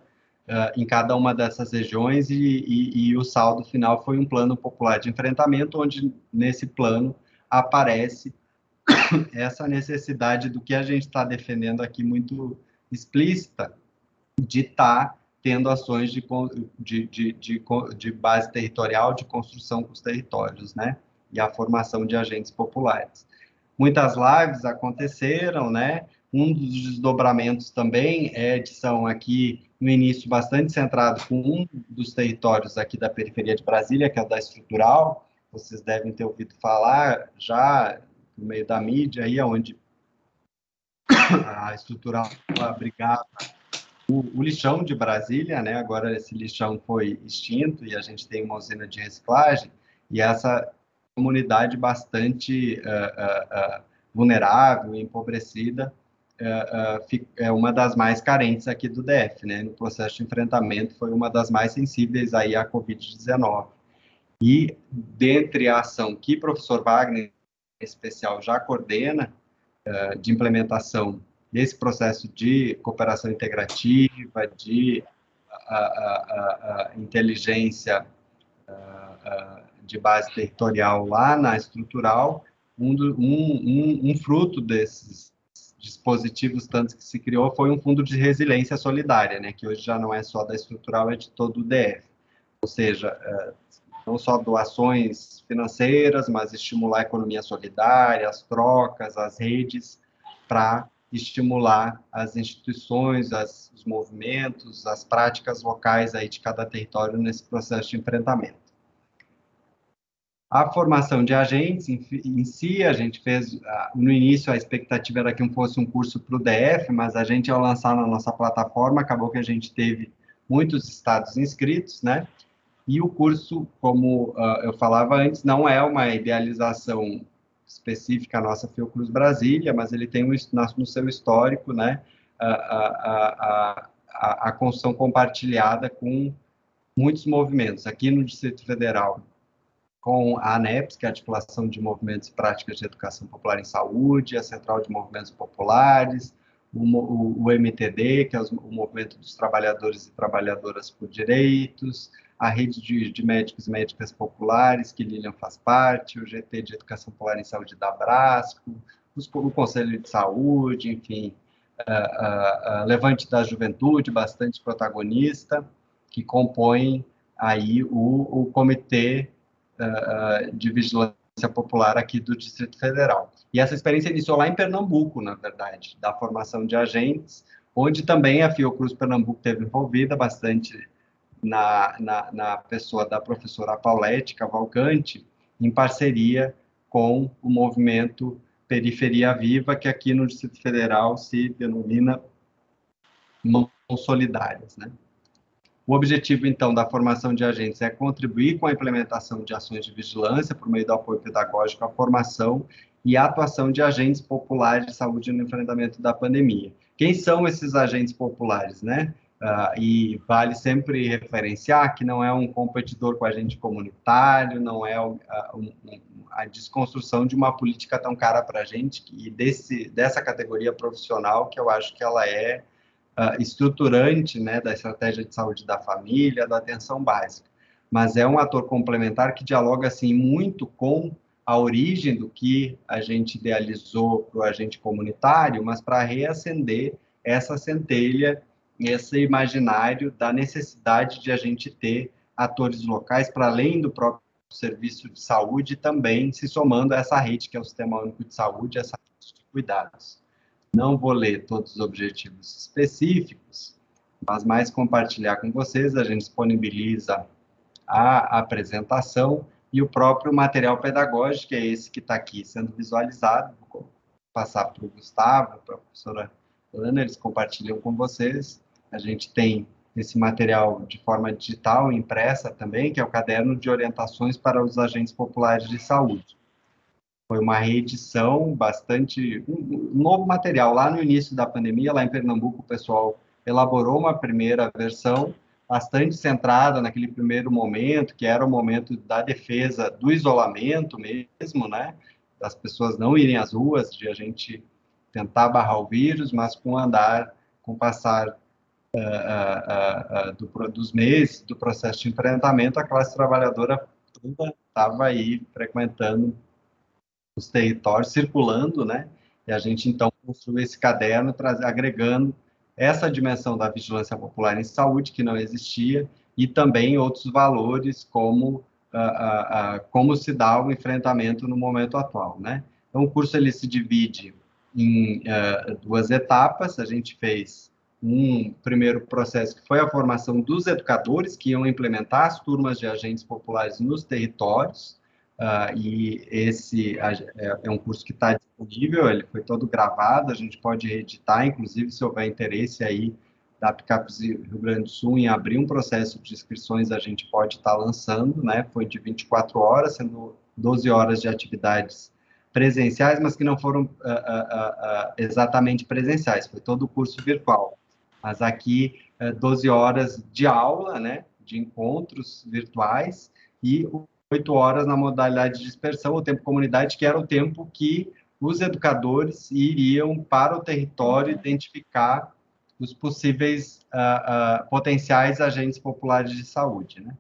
uh, em cada uma dessas regiões, e, e, e, o saldo final foi um plano popular de enfrentamento, onde nesse plano aparece essa necessidade do que a gente está defendendo aqui muito explícita, de estar tá tendo ações de, de, de, de, base territorial, de construção com os territórios, né? E a formação de agentes populares. Muitas lives aconteceram, né? Um dos desdobramentos também é edição aqui no início bastante centrado com um dos territórios aqui da periferia de Brasília, que é o da estrutural. Vocês devem ter ouvido falar já no meio da mídia aí, onde a estrutural abrigava o, o, lixão de Brasília, né? Agora esse lixão foi extinto e a gente tem uma usina de reciclagem e essa comunidade bastante uh, uh, uh, vulnerável empobrecida é uma das mais carentes aqui do DF, né? No processo de enfrentamento foi uma das mais sensíveis aí à Covid-19. E dentre a ação que o professor Wagner, em especial, já coordena de implementação nesse processo de cooperação integrativa, de inteligência de base territorial lá na estrutural, um, um, um, fruto desses dispositivos tanto que se criou foi um fundo de resiliência solidária, né, que hoje já não é só da estrutural, é de todo o DF. Ou seja, é, não só doações financeiras, mas estimular a economia solidária, as trocas, as redes, para estimular as instituições, as, os movimentos, as práticas locais aí de cada território nesse processo de enfrentamento. A formação de agentes em, si, a gente fez, no início a expectativa era que fosse um curso para o DF, mas a gente, ao lançar na nossa plataforma, acabou que a gente teve muitos estados inscritos, né? E o curso, como uh, eu falava antes, não é uma idealização específica nossa Fiocruz Brasília, mas ele tem um, no seu histórico, né, a, a, a, a construção compartilhada com muitos movimentos. Aqui no Distrito Federal, com a ANEPS, que é a Articulação de Movimentos e Práticas de Educação Popular em Saúde, a Central de Movimentos Populares, o, o, o MTD, que é o Movimento dos Trabalhadores e Trabalhadoras por Direitos, a rede de, de, médicos e médicas populares, que Lilian faz parte, o GT de Educação Popular em Saúde da Brasco, os, o Conselho de Saúde, enfim, uh, uh, uh, Levante da Juventude, bastante protagonista, que compõem aí o, o Comitê de Vigilância Popular aqui do Distrito Federal. E essa experiência iniciou lá em Pernambuco, na verdade, da formação de agentes, onde também a Fiocruz Pernambuco teve envolvida bastante na, na, na pessoa da professora Paulette Cavalcante, em parceria com o movimento Periferia Viva, que aqui no Distrito Federal se denomina Mãos Solidárias. Né? O objetivo, então, da formação de agentes é contribuir com a implementação de ações de vigilância por meio do apoio pedagógico à formação e à atuação de agentes populares de saúde no enfrentamento da pandemia. Quem são esses agentes populares, né? Uh, e vale sempre referenciar que não é um competidor com a gente comunitário, não é uh, um, a desconstrução de uma política tão cara para a gente e desse, dessa categoria profissional que eu acho que ela é uh, estruturante né, da estratégia de saúde da família, da atenção básica. Mas é um ator complementar que dialoga assim muito com a origem do que a gente idealizou para o agente comunitário, mas para reacender essa centelha esse imaginário da necessidade de a gente ter atores locais para além do próprio serviço de saúde, também se somando a essa rede que é o Sistema Único de Saúde, essa rede de cuidados. Não vou ler todos os objetivos específicos, mas mais compartilhar com vocês, a gente disponibiliza a apresentação e o próprio material pedagógico, que é esse que está aqui sendo visualizado. Vou passar para o Gustavo, para a professora Ana, eles compartilham com vocês. A gente tem esse material de forma digital, impressa também, que é o caderno de orientações para os agentes populares de saúde. Foi uma reedição bastante, um novo material. Lá no início da pandemia, lá em Pernambuco, o pessoal elaborou uma primeira versão bastante centrada naquele primeiro momento, que era o momento da defesa do isolamento mesmo, né? Das pessoas não irem às ruas, de a gente tentar barrar o vírus, mas com andar, com o passar uh, uh, uh, do, dos meses do processo de enfrentamento, a classe trabalhadora estava aí frequentando os territórios, circulando, né? E a gente então construiu esse caderno, agregando essa dimensão da vigilância popular em saúde que não existia e também outros valores como uh, uh, como se dá o enfrentamento no momento atual, né? Então o curso ele se divide em duas etapas. A gente fez um primeiro processo que foi a formação dos educadores que iam implementar as turmas de agentes populares nos territórios. Uh, e esse é, é um curso que está disponível, ele foi todo gravado, a gente pode editar, inclusive se houver interesse aí da Picapes Rio Grande do Sul em abrir um processo de inscrições, a gente pode estar tá lançando, né? Foi de 24 horas, sendo 12 horas de atividades presenciais, mas que não foram uh, uh, exatamente presenciais, foi todo o curso virtual. Mas aqui, 12 horas de aula, né? De encontros virtuais e oito horas na modalidade de dispersão, o tempo comunidade, que era o tempo que os educadores iriam para o território identificar os possíveis uh, uh, potenciais agentes populares de saúde, né?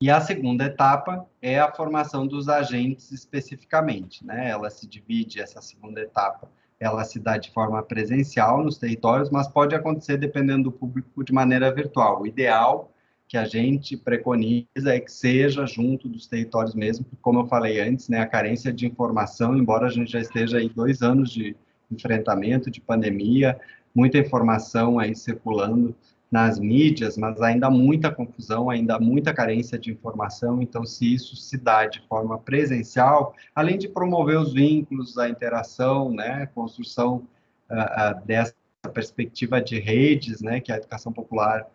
E a segunda etapa é a formação dos agentes especificamente, né? Ela se divide, essa segunda etapa, ela se dá de forma presencial nos territórios, mas pode acontecer dependendo do público de maneira virtual. O ideal que a gente preconiza é que seja junto dos territórios mesmo, porque, como eu falei antes, né, a carência de informação, embora a gente já esteja aí dois anos de enfrentamento, de pandemia, muita informação aí circulando nas mídias, mas ainda muita confusão, ainda muita carência de informação. Então, se isso se dá de forma presencial, além de promover os vínculos, a interação, né, construção uh, uh, dessa perspectiva de redes, né, que a educação popular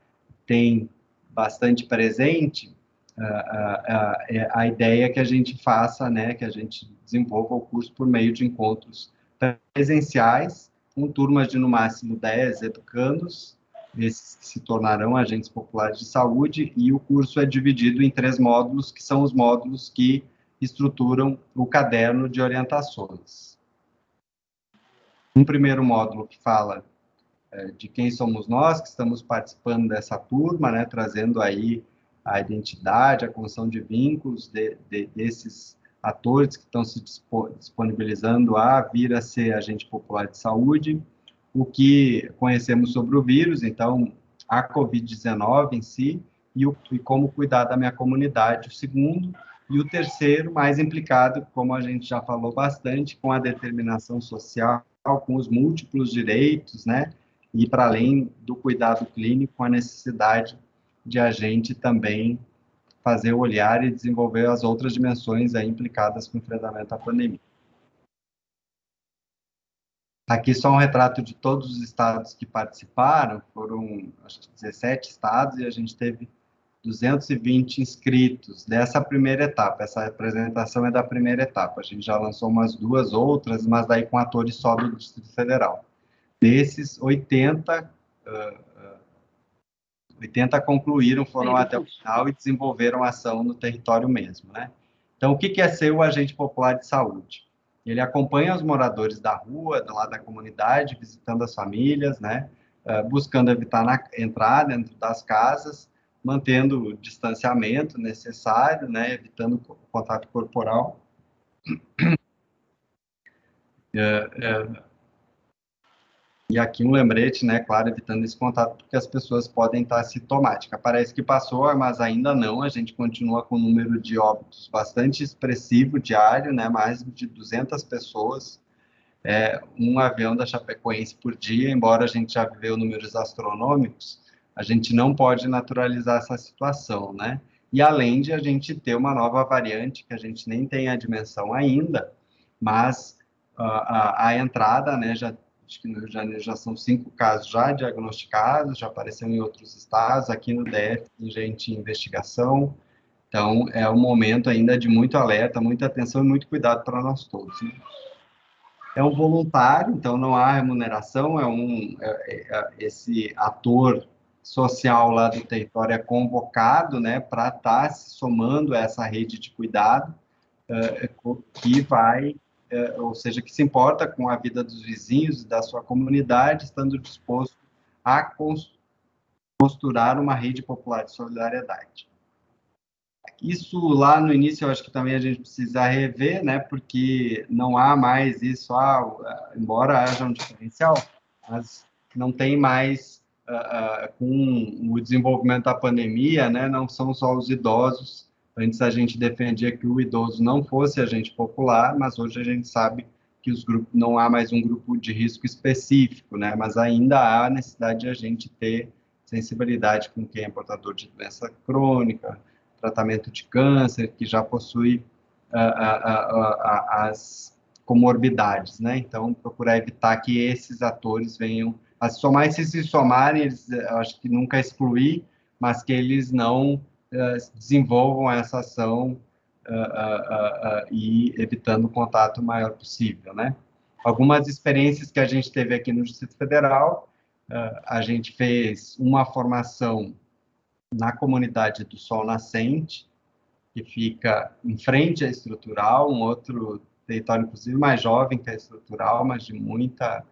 tem bastante presente, a, a, a, ideia é que a gente faça, né, que a gente desenvolva o curso por meio de encontros presenciais, com turmas de no máximo 10 educandos, esses que se tornarão agentes populares de saúde, e o curso é dividido em três módulos, que são os módulos que estruturam o caderno de orientações. Um primeiro módulo que fala é, de quem somos nós que estamos participando dessa turma, né, trazendo aí a identidade, a construção de vínculos de, de, desses atores que estão se disponibilizando a vir a ser agente popular de saúde, o que conhecemos sobre o vírus, então, a Covid-19 em si, e, o, e como cuidar da minha comunidade, o segundo, e o terceiro, mais implicado, como a gente já falou bastante, com a determinação social, com os múltiplos direitos, né, e para além do cuidado clínico, a necessidade de a gente também fazer o olhar e desenvolver as outras dimensões implicadas com o enfrentamento à pandemia. Aqui só um retrato de todos os estados que participaram, foram acho que 17 estados e a gente teve 220 inscritos dessa primeira etapa. Essa apresentação é da primeira etapa. A gente já lançou umas duas outras, mas daí com atores só do Distrito Federal. Desses, 80, uh, 80 concluíram, foram até o final e desenvolveram ação no território mesmo, né? Então, o que é ser o agente popular de saúde? Ele acompanha os moradores da rua, lá da comunidade, visitando as famílias, né? Uh, buscando evitar na, entrar dentro das casas, mantendo o distanciamento necessário, né? Evitando o contato corporal. Uh, uh, e aqui um lembrete, né, claro, evitando esse contato, porque as pessoas podem estar sintomáticas. Parece que passou, mas ainda não. A gente continua com um número de óbitos bastante expressivo diário, né, mais de 200 pessoas é, um avião da Chapecoense por dia, embora a gente já viveu números astronômicos, a gente não pode naturalizar essa situação, né? E além de a gente ter uma nova variante que a gente nem tem a dimensão ainda, mas uh, a, a, entrada, né, já acho que no Rio de Janeiro já são cinco casos já diagnosticados, já apareceu em outros estados, aqui no DF tem gente em investigação, então é um momento ainda de muito alerta, muita atenção e muito cuidado para nós todos. Né? É um voluntário, então não há remuneração, é um é, é, é esse ator social lá do território é convocado, né, para estar tá se somando a essa rede de cuidado, uh, que vai, uh, ou seja, que se importa com a vida dos vizinhos da sua comunidade, estando disposto a costurar uma rede popular de solidariedade. Isso lá no início eu acho que também a gente precisa rever, né, porque não há mais isso, ah, embora haja um diferencial, mas não tem mais uh, com o desenvolvimento da pandemia, né, não são só os idosos. Antes a gente defendia que o idoso não fosse agente popular, mas hoje a gente sabe que os grupos não há mais um grupo de risco específico, né? Mas ainda há necessidade de a gente ter sensibilidade com quem é portador de doença crônica, tratamento de câncer, que já possui uh, uh, as comorbidades, né? Então, procurar evitar que esses atores venham a somar se se somarem, eles, acho que nunca excluir, mas que eles não desenvolvam essa ação uh, uh, e evitando o contato maior possível, né? Algumas experiências que a gente teve aqui no Distrito Federal, a gente fez uma formação na comunidade do Sol Nascente, que fica em frente à estrutural, um outro território, inclusive, mais jovem que a estrutural, mas de muita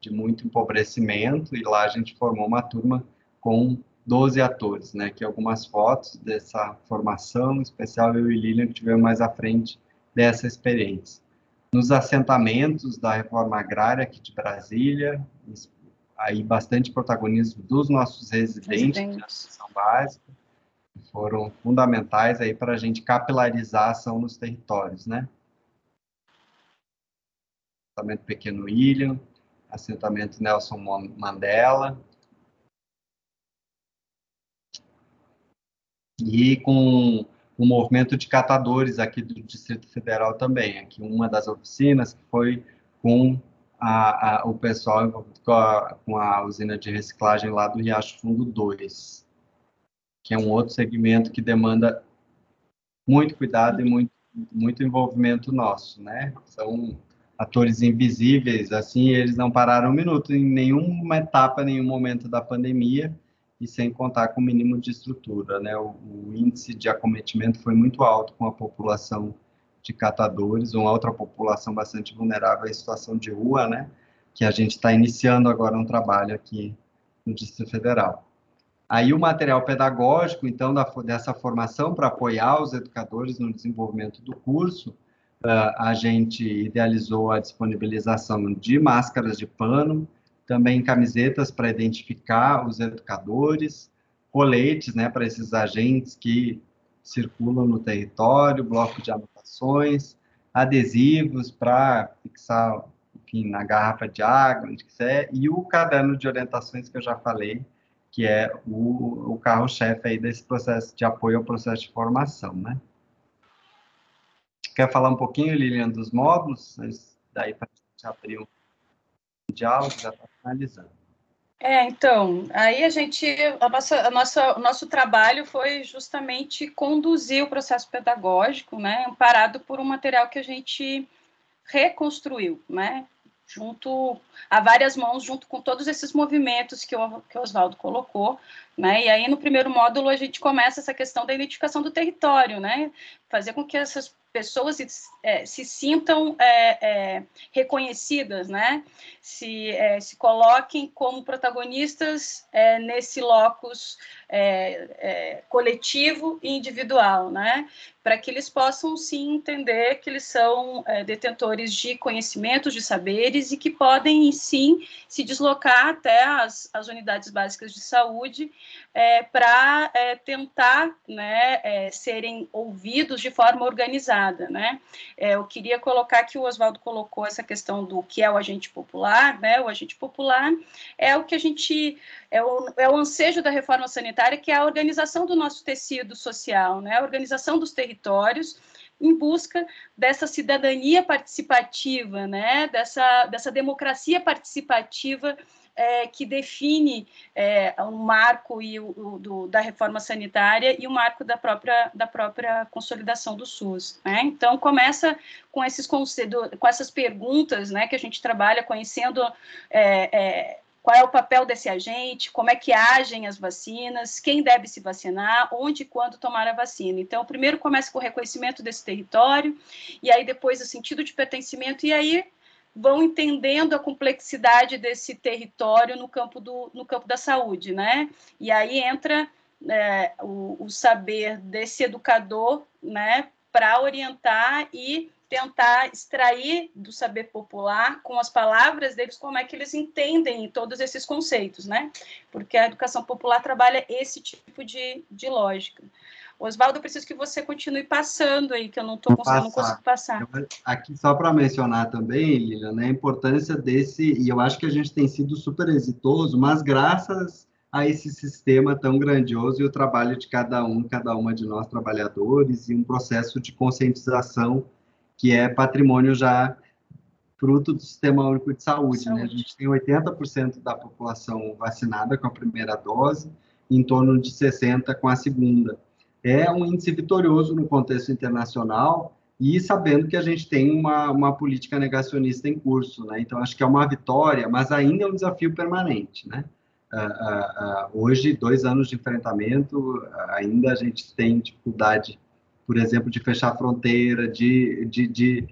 de muito empobrecimento, e lá a gente formou uma turma com 12 atores, né, que algumas fotos dessa formação, especial eu e Lilian, que tivemos mais à frente dessa experiência. Nos assentamentos da reforma agrária aqui de Brasília, aí bastante protagonismo dos nossos residentes, residentes. de atenção básica, que foram fundamentais aí para a gente capilarizar a ação nos territórios, né? Assentamento Pequeno William, assentamento Nelson Mandela. E com o movimento de catadores aqui do Distrito Federal também. Aqui uma das oficinas foi com a, a, o pessoal envolvido com a, com a usina de reciclagem lá do Riacho Fundo 2, que é um outro segmento que demanda muito cuidado e muito, muito envolvimento nosso, né? São atores invisíveis, assim, eles não pararam um minuto em nenhuma etapa, nenhum momento da pandemia, e sem contar com o mínimo de estrutura, né? O, o, índice de acometimento foi muito alto com a população de catadores, uma outra população bastante vulnerável à situação de rua, né? Que a gente está iniciando agora um trabalho aqui no Distrito Federal. Aí o material pedagógico, então, da, dessa formação para apoiar os educadores no desenvolvimento do curso, Uh, a gente idealizou a disponibilização de máscaras de pano, também camisetas para identificar os educadores, coletes né, para esses agentes que circulam no território, bloco de anotações, adesivos para fixar enfim, na garrafa de água, onde quiser, e o caderno de orientações que eu já falei, que é o, o carro-chefe aí desse processo de apoio ao processo de formação, né? Quer falar um pouquinho, Lilian, dos módulos? Daí para a gente abrir um diálogo, já está finalizando. É, então, aí a gente, a nossa, a nossa, o nosso trabalho foi justamente conduzir o processo pedagógico, né, amparado por um material que a gente reconstruiu, né, junto a várias mãos, junto com todos esses movimentos que o, que o Oswaldo colocou, né? E aí no primeiro módulo a gente começa essa questão da identificação do território, né? Fazer com que essas pessoas se, é, se sintam é, é, reconhecidas, né? Se, é, se coloquem como protagonistas é, nesse locus é, coletivo e individual, né? Para que eles possam sim entender que eles são detentores de conhecimentos, de saberes e que podem sim se deslocar até as, as unidades básicas de saúde é, para é, tentar né, é, serem ouvidos de forma organizada. Né? É, eu queria colocar que o Oswaldo colocou essa questão do que é o agente popular. Né? O agente popular é o que a gente é o, é o ansejo da reforma sanitária, que é a organização do nosso tecido social, né? a organização dos territórios em busca dessa cidadania participativa, né? dessa, dessa democracia participativa é, que define é, o marco e o, o do, da reforma sanitária e o marco da própria, da própria consolidação do SUS. Né? Então, começa com, esses, com essas perguntas né, que a gente trabalha, conhecendo é, é, qual é o papel desse agente, como é que agem as vacinas, quem deve se vacinar, onde e quando tomar a vacina. Então, primeiro começa com o reconhecimento desse território, e aí depois o sentido de pertencimento, e aí vão entendendo a complexidade desse território no campo, do, no campo da saúde, né? E aí entra é, o, o, saber desse educador, né, para orientar e tentar extrair do saber popular, com as palavras deles, como é que eles entendem todos esses conceitos, né? Porque a educação popular trabalha esse tipo de, de lógica. Oswaldo, eu preciso que você continue passando aí, que eu não estou conseguindo, não consigo passar. Aqui, só para mencionar também, Lilian, né, a importância desse, e eu acho que a gente tem sido super exitoso, mas graças a esse sistema tão grandioso e o trabalho de cada um, cada uma de nós trabalhadores, e um processo de conscientização que é patrimônio já fruto do Sistema Único de Saúde. Saúde. Né? A gente tem 80% da população vacinada com a primeira dose, em torno de 60% com a segunda é um índice vitorioso no contexto internacional e sabendo que a gente tem uma, uma política negacionista em curso, né? Então, acho que é uma vitória, mas ainda é um desafio permanente, né? Uh, uh, uh, hoje, dois anos de enfrentamento, ainda a gente tem dificuldade, por exemplo, de fechar a fronteira, de, de, de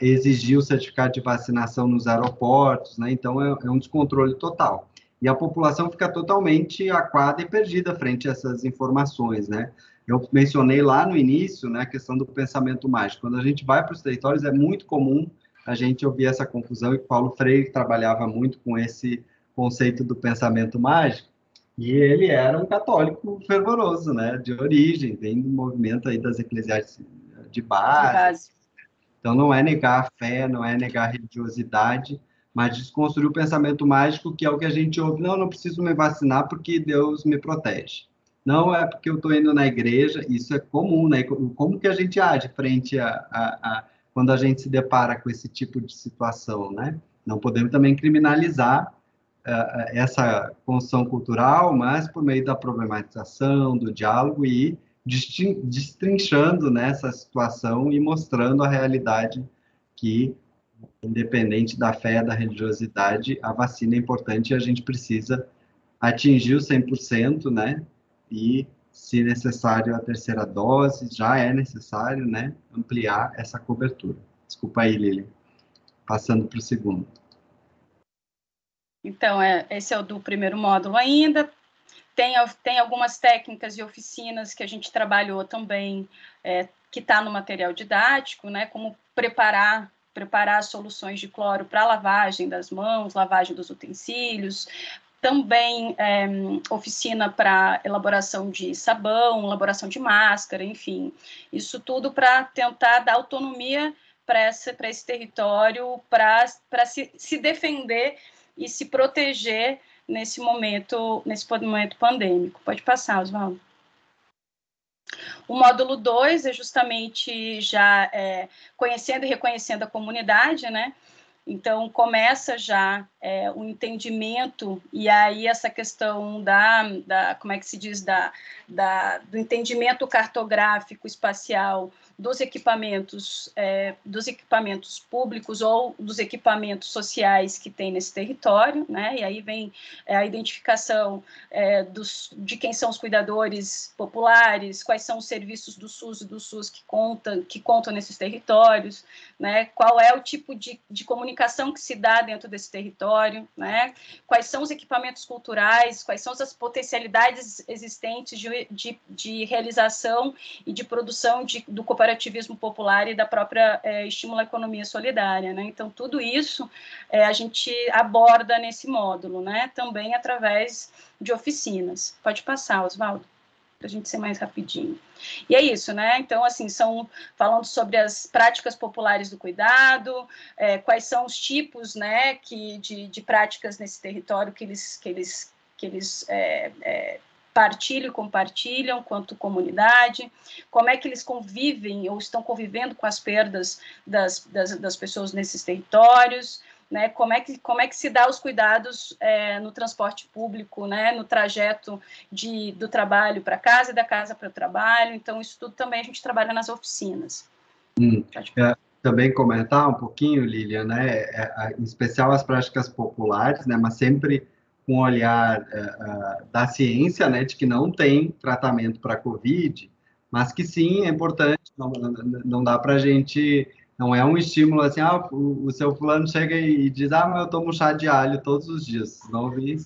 exigir o certificado de vacinação nos aeroportos, né? Então, é, é um descontrole total e a população fica totalmente aquada e perdida frente a essas informações, né? Eu mencionei lá no início, né, a questão do pensamento mágico. Quando a gente vai para os territórios, é muito comum a gente ouvir essa confusão, e Paulo Freire trabalhava muito com esse conceito do pensamento mágico, e ele era um católico fervoroso, né, de origem, vem do movimento aí das eclesiais de base. de base. Então, não é negar a fé, não é negar a religiosidade, mas desconstruir o pensamento mágico, que é o que a gente ouve, não, não preciso me vacinar porque Deus me protege. Não é porque eu estou indo na igreja, isso é comum, né? Como que a gente age frente a, a, a, quando a gente se depara com esse tipo de situação, né? Não podemos também criminalizar uh, essa construção cultural, mas por meio da problematização, do diálogo e destrinchando nessa né, situação e mostrando a realidade que independente da fé, da religiosidade, a vacina é importante e a gente precisa atingir o 100%, né? E, se necessário, a terceira dose, já é necessário, né? Ampliar essa cobertura. Desculpa aí, Lili. Passando para o segundo. Então, é, esse é o do primeiro módulo ainda. Tem, tem algumas técnicas e oficinas que a gente trabalhou também, é, que está no material didático, né? Como preparar preparar soluções de cloro para lavagem das mãos, lavagem dos utensílios, também é, oficina para elaboração de sabão, elaboração de máscara, enfim, isso tudo para tentar dar autonomia para esse território, para se, se defender e se proteger nesse momento, nesse momento pandêmico. Pode passar, Oswaldo. O módulo 2 é justamente já é, conhecendo e reconhecendo a comunidade, né? Então, começa já é, o entendimento, e aí essa questão da, da como é que se diz, da, da, do entendimento cartográfico espacial dos equipamentos, é, dos equipamentos públicos ou dos equipamentos sociais que tem nesse território, né? E aí vem é, a identificação é, dos, de quem são os cuidadores populares, quais são os serviços do SUS e do SUS que contam, que contam nesses territórios, né? Qual é o tipo de, de comunicação que se dá dentro desse território né? quais são os equipamentos culturais, quais são as potencialidades existentes de, de, de realização e de produção de, do cooperativismo popular e da própria é, estímulo à economia solidária. Né? Então, tudo isso é, a gente aborda nesse módulo, né? também através de oficinas. Pode passar, Oswaldo para a gente ser mais rapidinho. E é isso, né? Então, assim, são falando sobre as práticas populares do cuidado, é, quais são os tipos, né, que, de, de práticas nesse território que eles, que eles, que eles é, é, partilham e compartilham quanto comunidade, como é que eles convivem ou estão convivendo com as perdas das, das, das pessoas nesses territórios, né, como, é que, como é que se dá os cuidados é, no transporte público, né, no trajeto de, do trabalho para casa e da casa para o trabalho. Então, isso tudo também a gente trabalha nas oficinas. Hum, é, também comentar um pouquinho, Lilian, né, é, em especial as práticas populares, né, mas sempre com um olhar é, da ciência, né, de que não tem tratamento para Covid, mas que sim, é importante, não, não dá para a gente não é um estímulo assim, ah, o, o seu fulano chega e diz, ah, mas eu tomo chá de alho todos os dias. Não vi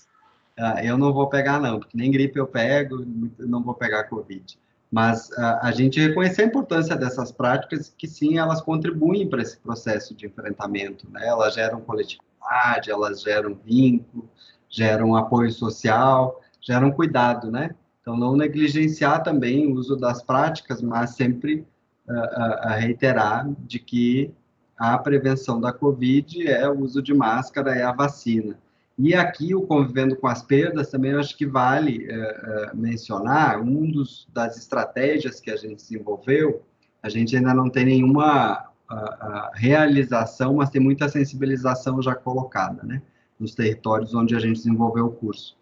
ah, eu não vou pegar não, porque nem gripe eu pego, não vou pegar Covid. Mas ah, a gente reconhecer a importância dessas práticas, que sim, elas contribuem para esse processo de enfrentamento, né? Elas geram coletividade, elas geram vínculo, geram apoio social, geram cuidado, né? Então, não negligenciar também o uso das práticas, mas sempre a, a reiterar de que a prevenção da Covid é o uso de máscara, é a vacina. E aqui, o convivendo com as perdas, também acho que vale é, mencionar, um dos, das estratégias que a gente desenvolveu, a gente ainda não tem nenhuma a realização, mas tem muita sensibilização já colocada, né, nos territórios onde a gente desenvolveu o curso.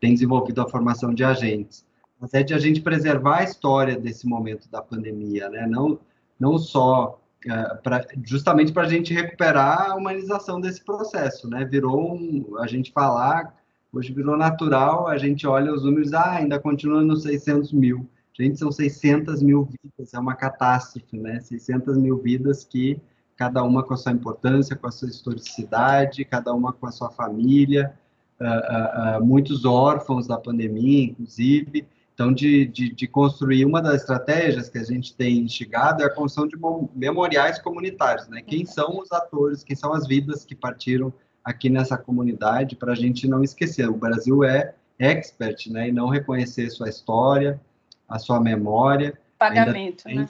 Tem desenvolvido a formação de agentes mas é de a gente preservar a história desse momento da pandemia, né? Não, não só é, pra, justamente para a gente recuperar a humanização desse processo, né? Virou um, a gente falar, hoje virou natural, a gente olha os números, ah, ainda continua nos 600 mil. Gente, são 600 mil vidas, é uma catástrofe, né? 600 mil vidas que cada uma com a sua importância, com a sua historicidade, cada uma com a sua família, uh, uh, muitos órfãos da pandemia, inclusive. Então, de, de, de, construir uma das estratégias que a gente tem instigado é a construção de memoriais comunitários, né? Quem são os atores, quem são as vidas que partiram aqui nessa comunidade, para a gente não esquecer. O Brasil é expert, né? E não reconhecer sua história, a sua memória. Pagamento, né?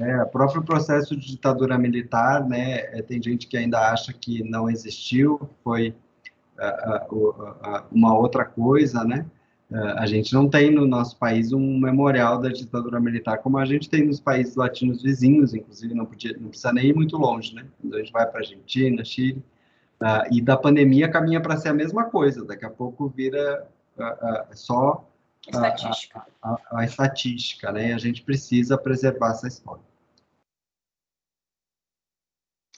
É, o próprio processo de ditadura militar, né? É, tem gente que ainda acha que não existiu, foi uh, uh, uh, uma outra coisa, né? a gente não tem no nosso país um memorial da ditadura militar como a gente tem nos países latinos vizinhos, inclusive não, podia, não precisa nem ir muito longe, né? Quando a gente vai para Argentina, Chile, uh, e da pandemia caminha para ser a mesma coisa, daqui a pouco vira uh, uh, só estatística. A, a, a, estatística, né? A gente precisa preservar essa história.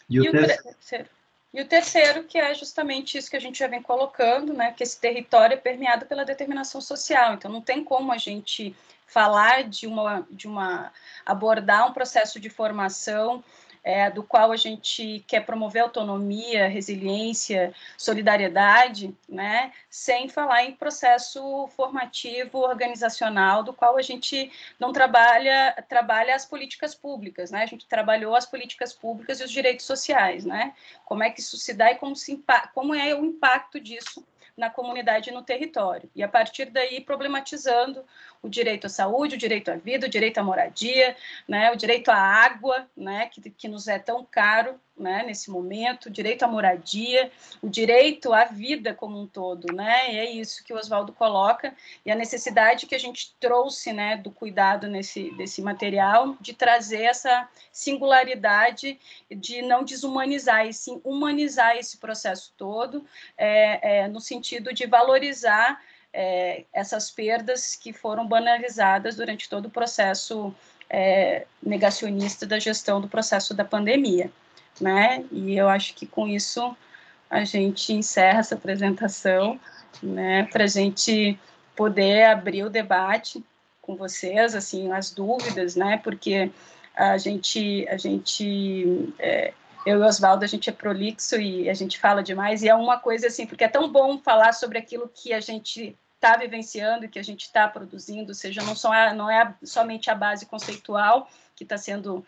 E, e o terceiro? E o terceiro, que é justamente isso que a gente já vem colocando, né, que esse território é permeado pela determinação social. Então, não tem como a gente falar de uma, de uma abordar um processo de formação é, do qual a gente quer promover autonomia, resiliência, solidariedade, né, sem falar em processo formativo, organizacional, do qual a gente não trabalha, trabalha as políticas públicas, né, a gente trabalhou as políticas públicas e os direitos sociais, né, como é que isso se dá e como, se, como é o impacto disso na comunidade e no território. E a partir daí problematizando o direito à saúde, o direito à vida, o direito à moradia, né, o direito à água, né, que, que nos é tão caro né, nesse momento, o direito à moradia, o direito à vida como um todo, né, e é isso que o Oswaldo coloca, e a necessidade que a gente trouxe, né, do cuidado nesse, desse material, de trazer essa singularidade, de não desumanizar, e sim humanizar esse processo todo, é, é, no sentido de valorizar é, essas perdas que foram banalizadas durante todo o processo é, negacionista da gestão do processo da pandemia né? E eu acho que com isso a gente encerra essa apresentação, né? Para a gente poder abrir o debate com vocês, assim, as dúvidas, né? Porque a gente, a gente é, eu e Oswaldo, a gente é prolixo e a gente fala demais, e é uma coisa assim, porque é tão bom falar sobre aquilo que a gente está vivenciando, que a gente está produzindo, ou seja, não, só não é somente a base conceitual que está sendo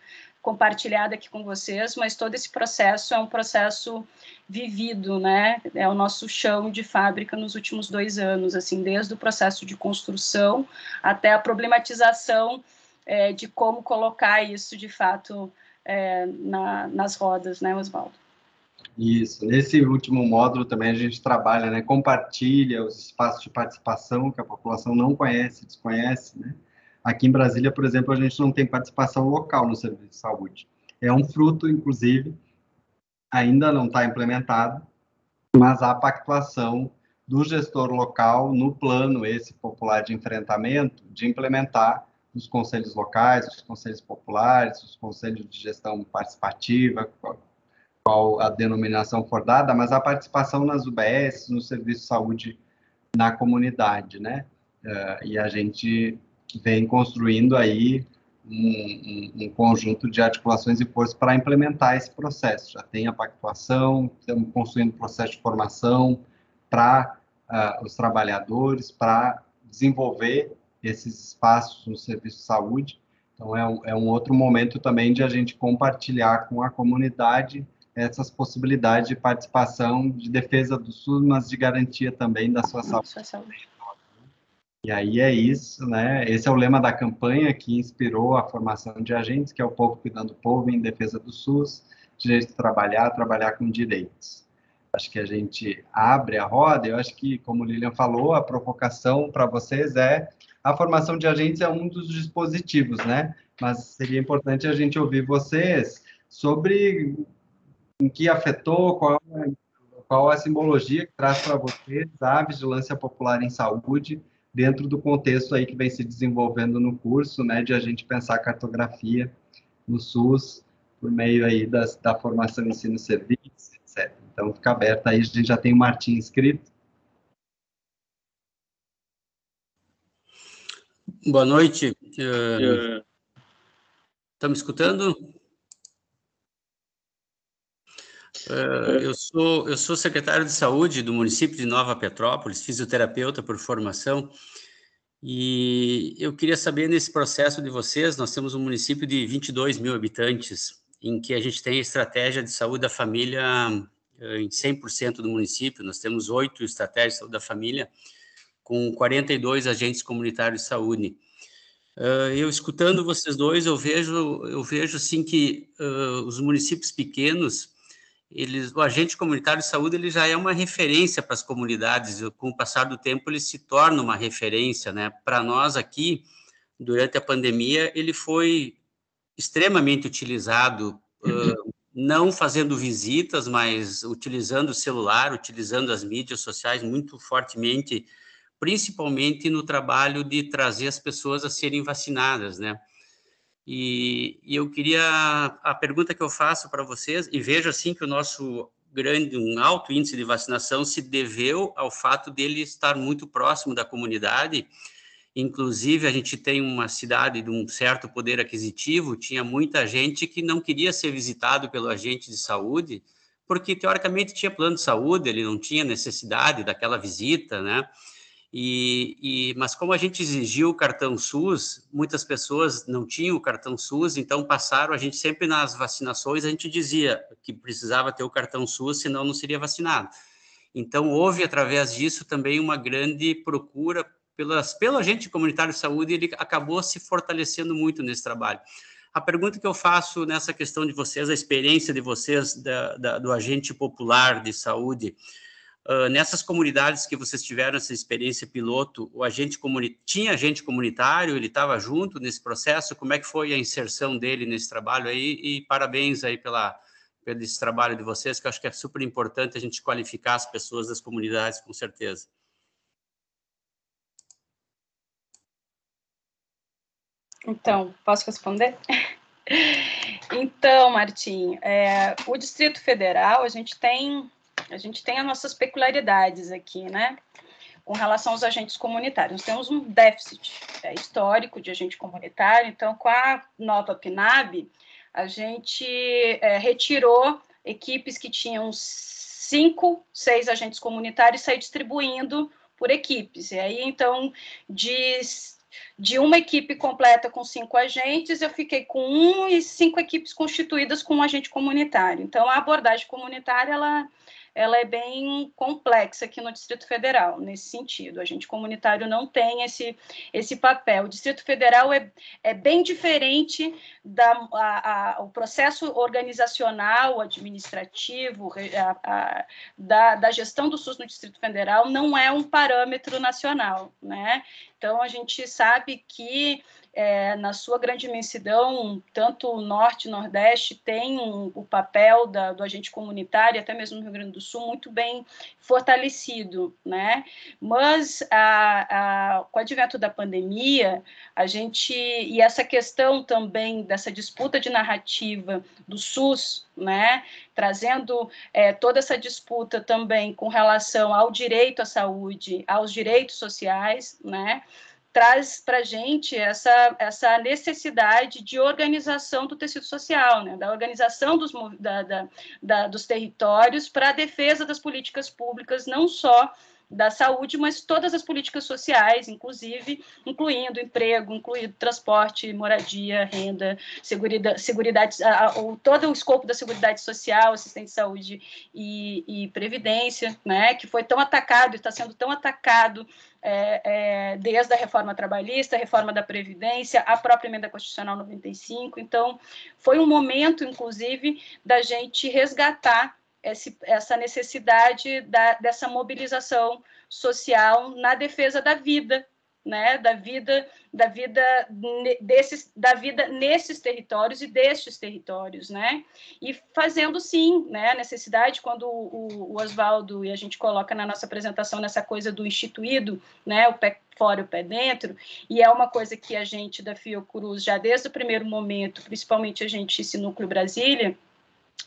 compartilhada aqui com vocês, mas todo esse processo é um processo vivido, né? É o nosso chão de fábrica nos últimos dois anos, assim, desde o processo de construção até a problematização é, de como colocar isso de fato é, na, nas rodas, né, Oswaldo? Isso. Nesse último módulo também a gente trabalha, né, compartilha os espaços de participação que a população não conhece, desconhece, né? Aqui em Brasília, por exemplo, a gente não tem participação local no serviço de saúde. É um fruto, inclusive, ainda não está implementado, mas há pactuação do gestor local no plano esse popular de enfrentamento, de implementar os conselhos locais, os conselhos populares, os conselhos de gestão participativa, qual, qual a denominação for dada, mas a participação nas UBS, no serviço de saúde na comunidade, né? Uh, e a gente vem construindo aí um, um, um, conjunto de articulações e forças para implementar esse processo. Já tem a pactuação, estamos construindo processo de formação para uh, os trabalhadores, para desenvolver esses espaços no serviço de saúde. Então, é um, é um outro momento também de a gente compartilhar com a comunidade essas possibilidades de participação, de defesa do SUS, mas de garantia também da sua saúde. Sua saúde. E aí é isso, né? Esse é o lema da campanha que inspirou a formação de agentes, que é o povo cuidando do povo em defesa do SUS, direito de trabalhar, trabalhar com direitos. Acho que a gente abre a roda, eu acho que, como o Lilian falou, a provocação para vocês é a formação de agentes é um dos dispositivos, né? Mas seria importante a gente ouvir vocês sobre em que afetou, qual, qual a simbologia que traz para vocês a vigilância popular em saúde, dentro do contexto aí que vem se desenvolvendo no curso, né, de a gente pensar cartografia no SUS, por meio aí das, da formação ensino-serviço, etc. Então, fica aberto aí, a gente já tem o Martim inscrito. Boa noite. Uh, Estão me escutando? Uh, eu, sou, eu sou secretário de saúde do município de Nova Petrópolis, fisioterapeuta por formação, e eu queria saber nesse processo de vocês, nós temos um município de 22 mil habitantes, em que a gente tem a estratégia de saúde da família eh, em 100% do município, nós temos oito estratégias de saúde da família, com 42 agentes comunitários de saúde. Uh, eu escutando vocês dois, eu vejo, eu vejo assim que uh, os municípios pequenos eles, o agente comunitário de saúde ele já é uma referência para as comunidades. Com o passar do tempo, ele se torna uma referência, né? Para nós aqui, durante a pandemia, ele foi extremamente utilizado, uh, não fazendo visitas, mas utilizando o celular, utilizando as mídias sociais muito fortemente, principalmente no trabalho de trazer as pessoas a serem vacinadas, né? E, e eu queria a pergunta que eu faço para vocês e vejo assim que o nosso grande um alto índice de vacinação se deveu ao fato dele estar muito próximo da comunidade. Inclusive, a gente tem uma cidade de um certo poder aquisitivo, tinha muita gente que não queria ser visitado pelo agente de saúde, porque teoricamente tinha plano de saúde, ele não tinha necessidade daquela visita, né? E, e, mas como a gente exigiu o cartão SUS, muitas pessoas não tinham o cartão SUS, então passaram, a gente sempre nas vacinações, a gente dizia que precisava ter o cartão SUS, senão não seria vacinado. Então houve, através disso, também uma grande procura pelas, pelo agente comunitário de saúde, ele acabou se fortalecendo muito nesse trabalho. A pergunta que eu faço nessa questão de vocês, a experiência de vocês da, da, do agente popular de saúde, Uh, nessas comunidades que vocês tiveram essa experiência piloto, o agente comuni tinha agente comunitário, ele estava junto nesse processo, como é que foi a inserção dele nesse trabalho aí, e parabéns aí pela, pelo esse trabalho de vocês, que eu acho que é super importante a gente qualificar as pessoas das comunidades, com certeza. Então, posso responder? então, Martim, é, o Distrito Federal, a gente tem a gente tem as nossas peculiaridades aqui, né? Com relação aos agentes comunitários. Nós temos um déficit é, histórico de agente comunitário, então, com a nova PNAB, a gente é, retirou equipes que tinham cinco, seis agentes comunitários e sair distribuindo por equipes. E aí, então, de, de uma equipe completa com cinco agentes, eu fiquei com um e cinco equipes constituídas com um agente comunitário. Então, a abordagem comunitária, ela ela é bem complexa aqui no Distrito Federal, nesse sentido. A gente comunitário não tem esse, esse papel. O Distrito Federal é, é bem diferente da a, a, o processo organizacional, administrativo, a, da, da gestão do SUS no Distrito Federal não é um parâmetro nacional, né? Então, a gente sabe que é, na sua grande imensidão, tanto o Norte e o Nordeste tem um, o papel da, do agente comunitário, até mesmo no Rio Grande do Sul, muito bem fortalecido, né? Mas a, a, com o advento da pandemia, a gente, e essa questão também dessa disputa de narrativa do SUS, né? Trazendo é, toda essa disputa também com relação ao direito à saúde, aos direitos sociais, né? traz para a gente essa, essa necessidade de organização do tecido social, né? da organização dos, da, da, da, dos territórios para a defesa das políticas públicas, não só da saúde, mas todas as políticas sociais, inclusive, incluindo emprego, incluindo transporte, moradia, renda, seguridade, ou todo o escopo da seguridade social, assistente de saúde e, e previdência, né, que foi tão atacado e está sendo tão atacado é, é, desde a reforma trabalhista, a reforma da Previdência, a própria emenda constitucional 95. Então, foi um momento, inclusive, da gente resgatar esse, essa necessidade da, dessa mobilização social na defesa da vida, né, da vida, da vida desses, da vida nesses territórios e destes territórios, né, e fazendo sim, né, a necessidade quando o, o Oswaldo e a gente coloca na nossa apresentação nessa coisa do instituído, né, o pé fora e o pé dentro, e é uma coisa que a gente da Fiocruz já desde o primeiro momento, principalmente a gente esse núcleo Brasília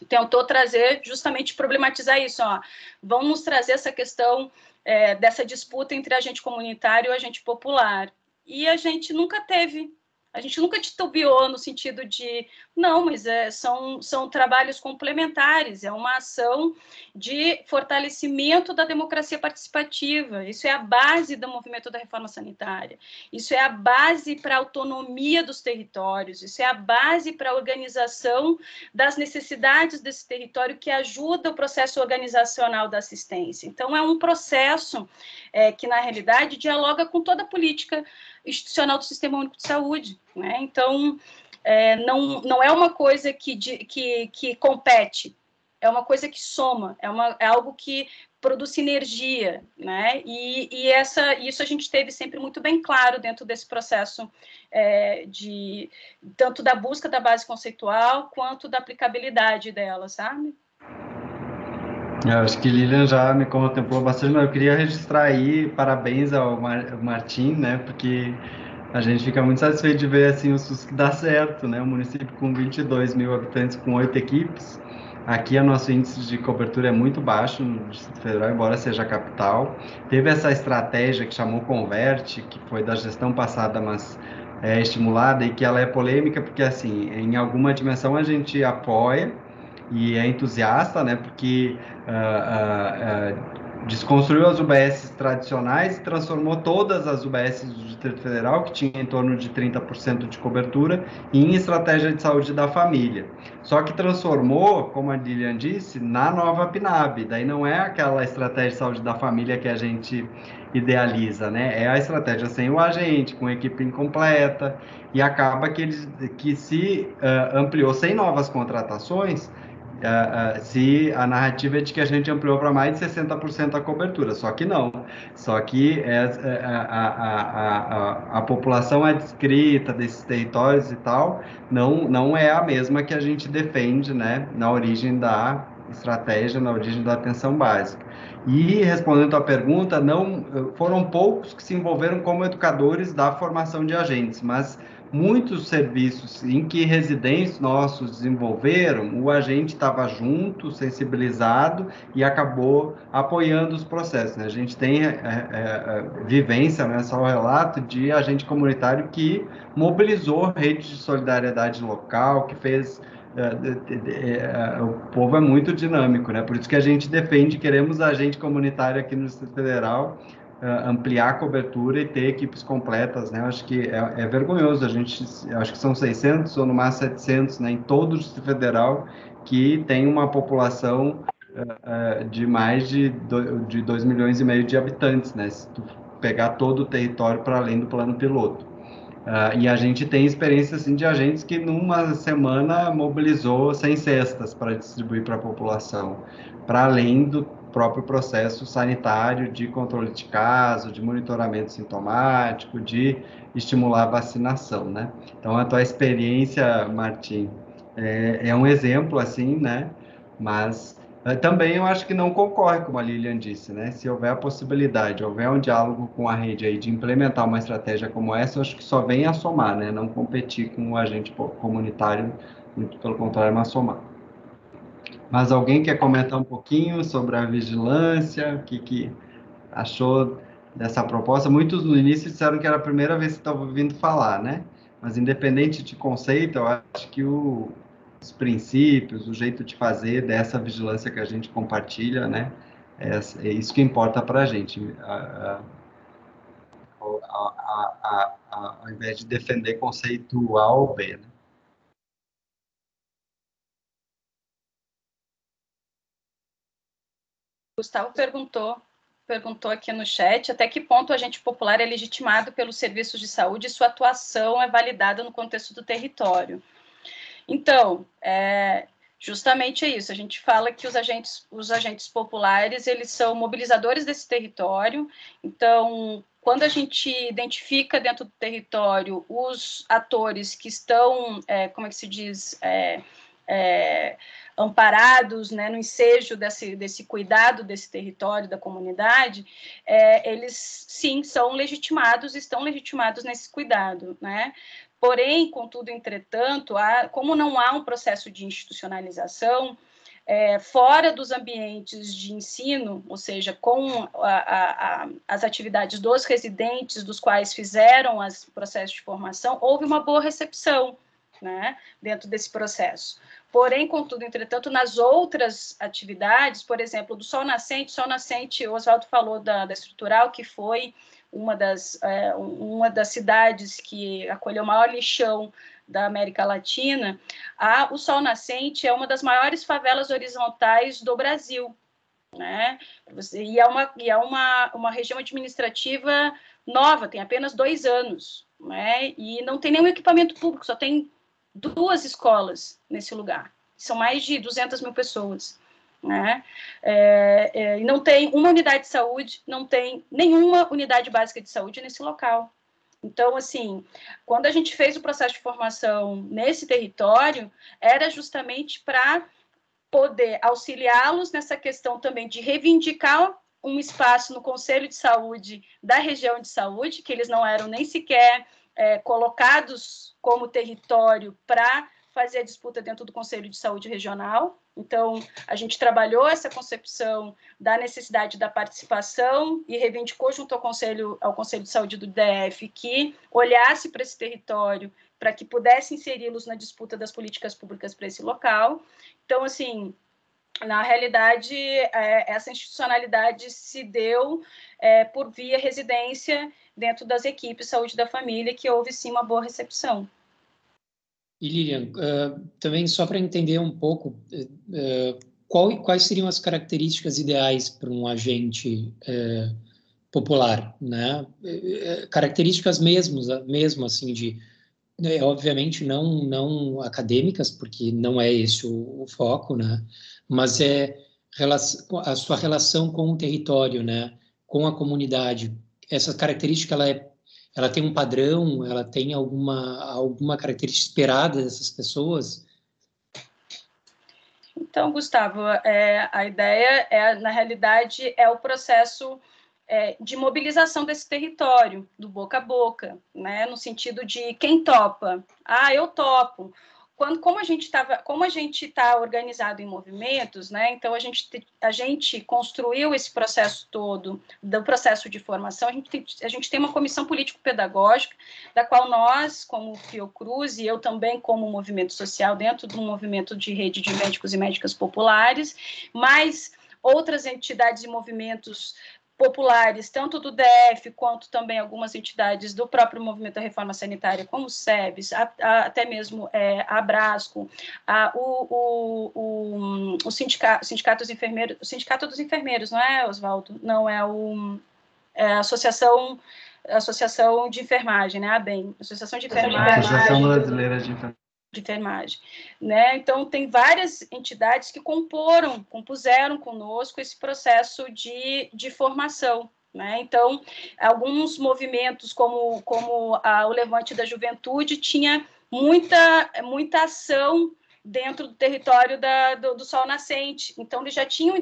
tentou trazer justamente problematizar isso, ó, vamos trazer essa questão é, dessa disputa entre agente comunitário e agente popular. E a gente nunca teve a gente nunca titubeou no sentido de, não, mas é, são, são trabalhos complementares, é uma ação de fortalecimento da democracia participativa. Isso é a base do movimento da reforma sanitária. Isso é a base para a autonomia dos territórios. Isso é a base para a organização das necessidades desse território que ajuda o processo organizacional da assistência. Então, é um processo é, que, na realidade, dialoga com toda a política institucional do Sistema Único de Saúde. Né? Então, é, não, não é uma coisa que, que, que compete, é uma coisa que soma, é, uma, é algo que produz sinergia, né? E, e essa, isso a gente teve sempre muito bem claro dentro desse processo é, de tanto da busca da base conceitual quanto da aplicabilidade dela, sabe? Eu acho que Lilian já me contemplou bastante, mas eu queria registrar aí parabéns ao Mar Martim, né? Porque a gente fica muito satisfeito de ver assim o SUS que dá certo, né? Um município com 22 mil habitantes, com oito equipes. Aqui o nosso índice de cobertura é muito baixo no Distrito Federal, embora seja capital. Teve essa estratégia que chamou Converte, que foi da gestão passada, mas é estimulada e que ela é polêmica porque assim, em alguma dimensão a gente apoia e é entusiasta, né? Porque uh, uh, desconstruiu as UBS tradicionais e transformou todas as UBS do Distrito Federal, que tinha em torno de 30% de cobertura, em estratégia de saúde da família. Só que transformou, como a Lilian disse, na nova PNAB. Daí não é aquela estratégia de saúde da família que a gente idealiza, né? É a estratégia sem o agente, com equipe incompleta, e acaba que, eles, que se uh, ampliou sem novas contratações, Uh, uh, se a narrativa é de que a gente ampliou para mais de 60% a cobertura, só que não. Só que é, é, a, a, a, a, população adscrita desses territórios e tal não, não é a mesma que a gente defende né, na origem da estratégia, na origem da atenção básica. E respondendo à pergunta, não foram poucos que se envolveram como educadores da formação de agentes, mas muitos serviços em que residentes nossos desenvolveram, o agente estava junto, sensibilizado e acabou apoiando os processos. Né? A gente tem é, é, é, vivência, né, só o relato de agente comunitário que mobilizou redes de solidariedade local, que fez é, é, o povo é muito dinâmico, né? Por isso que a gente defende, queremos agente comunitário aqui no Distrito Federal, ampliar a cobertura e ter equipes completas, né? Acho que é, é, vergonhoso, a gente, acho que são 600 ou no máximo 700, né? Em todo o Distrito Federal que tem uma população uh, de mais de, do, de 2 milhões e meio de habitantes, né? Se tu pegar todo o território para além do plano piloto. Uh, e a gente tem experiência assim, de agentes que numa semana mobilizou 100 cestas para distribuir para a população, para além do próprio processo sanitário de controle de caso, de monitoramento sintomático, de estimular a vacinação, né? Então, a tua experiência, Martim, é, é um exemplo, assim, né? Mas é, também eu acho que não concorre, como a Lilian disse, né? Se houver a possibilidade, houver um diálogo com a rede aí de implementar uma estratégia como essa, eu acho que só vem a somar, né? Não competir com o agente comunitário, muito pelo contrário, mas somar. Mas alguém quer comentar um pouquinho sobre a vigilância? O que, que achou dessa proposta? Muitos no início disseram que era a primeira vez que estavam ouvindo falar, né? Mas independente de conceito, eu acho que o, os princípios, o jeito de fazer dessa vigilância que a gente compartilha, né? É, é isso que importa para a gente. Ao invés de defender ou B, né? Gustavo perguntou perguntou aqui no chat até que ponto o agente popular é legitimado pelos serviços de saúde e sua atuação é validada no contexto do território. Então, é, justamente é isso. A gente fala que os agentes, os agentes populares, eles são mobilizadores desse território. Então, quando a gente identifica dentro do território os atores que estão, é, como é que se diz, é, é, amparados né, no ensejo desse, desse cuidado desse território, da comunidade, é, eles sim são legitimados, estão legitimados nesse cuidado. Né? Porém, contudo, entretanto, há, como não há um processo de institucionalização, é, fora dos ambientes de ensino, ou seja, com a, a, a, as atividades dos residentes, dos quais fizeram os processos de formação, houve uma boa recepção né, dentro desse processo. Porém, contudo, entretanto, nas outras atividades, por exemplo, do Sol Nascente, Sol Nascente, o Oswaldo falou da, da estrutural, que foi uma das, é, uma das cidades que acolheu o maior lixão da América Latina, a, o Sol Nascente é uma das maiores favelas horizontais do Brasil. Né? E é, uma, e é uma, uma região administrativa nova, tem apenas dois anos, né? e não tem nenhum equipamento público, só tem duas escolas nesse lugar. São mais de 200 mil pessoas né? É, é, não tem uma unidade de saúde, não tem nenhuma unidade básica de saúde nesse local. Então, assim, quando a gente fez o processo de formação nesse território, era justamente para poder auxiliá-los nessa questão também de reivindicar um espaço no Conselho de Saúde da região de saúde, que eles não eram nem sequer é, colocados como território para fazer a disputa dentro do Conselho de Saúde Regional. Então, a gente trabalhou essa concepção da necessidade da participação e reivindicou junto ao Conselho, ao Conselho de Saúde do DF que olhasse para esse território para que pudesse inseri-los na disputa das políticas públicas para esse local. Então, assim, na realidade, é, essa institucionalidade se deu é, por via residência dentro das equipes saúde da família, que houve sim uma boa recepção. E Lilian, uh, também só para entender um pouco, uh, qual, quais seriam as características ideais para um agente uh, popular, né? Características mesmo, mesmo assim de, né, obviamente não não acadêmicas, porque não é esse o, o foco, né? Mas é a sua relação com o território, né? Com a comunidade. Essa característica ela é ela tem um padrão, ela tem alguma, alguma característica esperada dessas pessoas? Então, Gustavo, é, a ideia é, na realidade, é o processo é, de mobilização desse território, do boca a boca, né, no sentido de quem topa. Ah, eu topo. Quando, como a gente estava, como a gente está organizado em movimentos, né? Então a gente a gente construiu esse processo todo do processo de formação. A gente tem, a gente tem uma comissão político-pedagógica da qual nós, como Fiocruz e eu também como movimento social dentro do movimento de rede de médicos e médicas populares, mas outras entidades e movimentos populares, tanto do DF quanto também algumas entidades do próprio movimento da reforma sanitária, como o SEBS, a, a, até mesmo é, a Abrasco, a, o, o, o, o, sindicato, sindicato dos enfermeiros, o sindicato dos enfermeiros, não é, Oswaldo? Não, é, o, é a Associação Associação de Enfermagem, né? A BEM, Associação de Enfermagem. Associação Brasileira de Enfermagem de enfermagem, né? Então tem várias entidades que comporam, compuseram conosco esse processo de, de formação, né? Então alguns movimentos como como a, o Levante da Juventude tinha muita muita ação dentro do território da, do, do, Sol Nascente. Então, eles já tinham,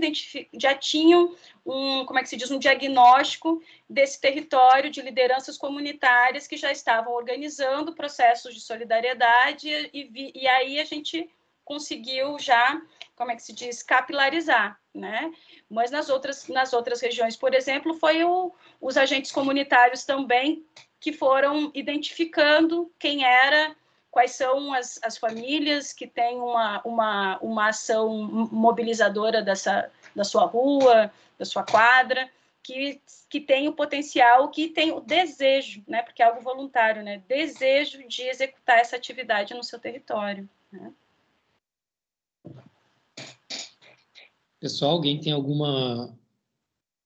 já tinham um, como é que se diz, um diagnóstico desse território de lideranças comunitárias que já estavam organizando processos de solidariedade e, vi, e aí a gente conseguiu já, como é que se diz, capilarizar, né? Mas nas outras, nas outras regiões, por exemplo, foi o, os agentes comunitários também que foram identificando quem era quais são as, as famílias que têm uma, uma, uma ação mobilizadora dessa, da sua rua, da sua quadra, que, que tem o potencial, que tem o desejo, né, porque é algo voluntário, né, desejo de executar essa atividade no seu território. Né? Pessoal, alguém tem alguma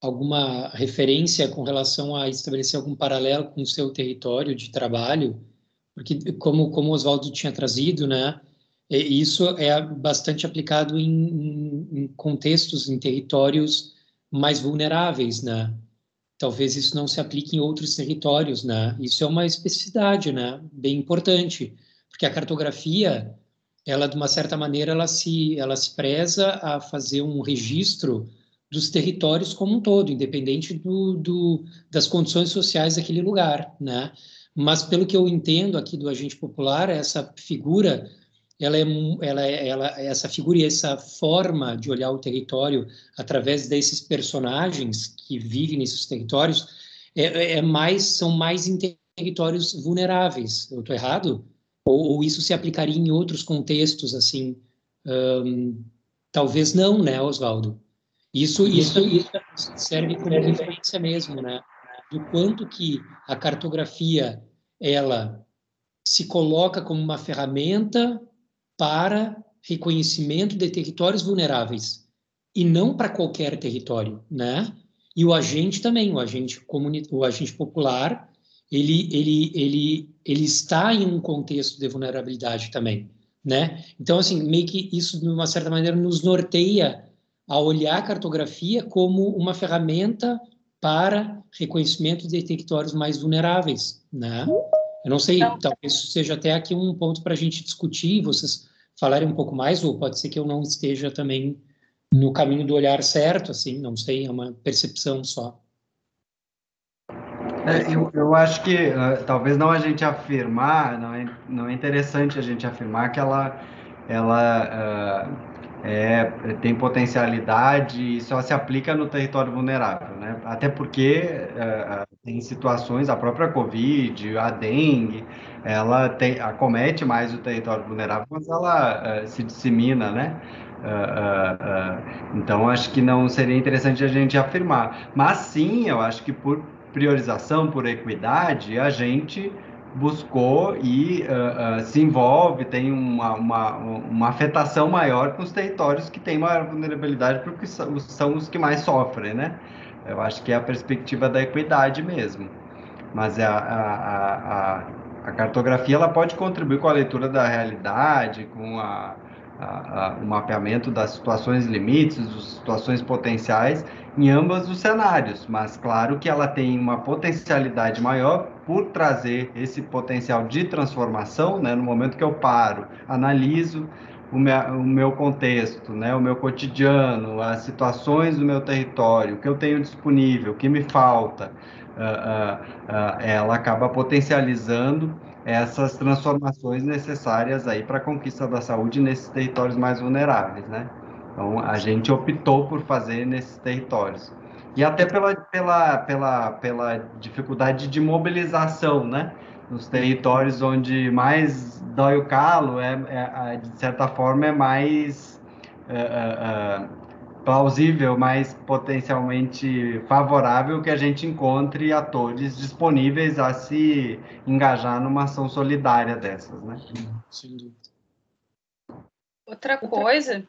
alguma referência com relação a estabelecer algum paralelo com o seu território de trabalho? Porque como como o Oswaldo tinha trazido, né, isso é bastante aplicado em, em, contextos, em territórios mais vulneráveis, né? Talvez isso não se aplique em outros territórios, né? Isso é uma especificidade, né? Bem importante, porque a cartografia, ela de uma certa maneira, ela se ela se preza a fazer um registro dos territórios como um todo, independente do, do das condições sociais daquele lugar, né? Mas pelo que eu entendo aqui do agente popular, essa figura, ela é, ela, é, ela, essa figura e essa forma de olhar o território através desses personagens que vivem nesses territórios é, é mais são mais em territórios vulneráveis. Eu estou errado? Ou, ou, isso se aplicaria em outros contextos assim? Talvez não, né, Oswaldo? Isso, isso, isso serve como referência mesmo, né? Do quanto que a cartografia ela se coloca como uma ferramenta para reconhecimento de territórios vulneráveis e não para qualquer território, né? E o agente também, o agente o agente popular, ele ele ele ele está em um contexto de vulnerabilidade também, né? Então assim, meio que isso de uma certa maneira nos norteia a olhar a cartografia como uma ferramenta para reconhecimento de territórios mais vulneráveis, né? Eu não sei, então, talvez isso seja até aqui um ponto para a gente discutir, vocês falarem um pouco mais, ou pode ser que eu não esteja também no caminho do olhar certo, assim, não sei, é uma percepção só. É, eu, eu acho que uh, talvez não a gente afirmar, não é, não é interessante a gente afirmar que ela, ela uh, é, tem potencialidade e só se aplica no território vulnerável, né? Até porque é, tem situações, a própria Covid, a dengue, ela tem, acomete mais o território vulnerável quando ela é, se dissemina, né? Uh, uh, então, acho que não seria interessante a gente afirmar. Mas sim, eu acho que por priorização, por equidade, a gente buscou e uh, uh, se envolve, tem uma, uma, uma afetação maior com os territórios que têm maior vulnerabilidade, porque são, são os que mais sofrem, né? Eu acho que é a perspectiva da equidade mesmo. Mas a, a, a, a cartografia ela pode contribuir com a leitura da realidade, com a, o mapeamento das situações limites, das situações potenciais em ambos os cenários, mas claro que ela tem uma potencialidade maior por trazer esse potencial de transformação, né? No momento que eu paro, analiso o meu, o meu contexto, né? O meu cotidiano, as situações do meu território, o que eu tenho disponível, o que me falta, uh, uh, uh, ela acaba potencializando essas transformações necessárias aí para a conquista da saúde nesses territórios mais vulneráveis, né? Então, a gente optou por fazer nesses territórios. E até pela, pela, pela, pela dificuldade de mobilização, né? Nos territórios onde mais dói o calo, é, é de certa forma, é mais é, é, é, plausível, mais potencialmente favorável que a gente encontre atores disponíveis a se engajar numa ação solidária dessas, né? Dúvida. Outra coisa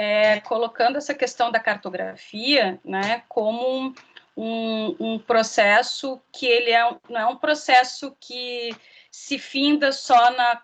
é, colocando essa questão da cartografia né, como um, um, processo que ele é, não é um processo que se finda só na,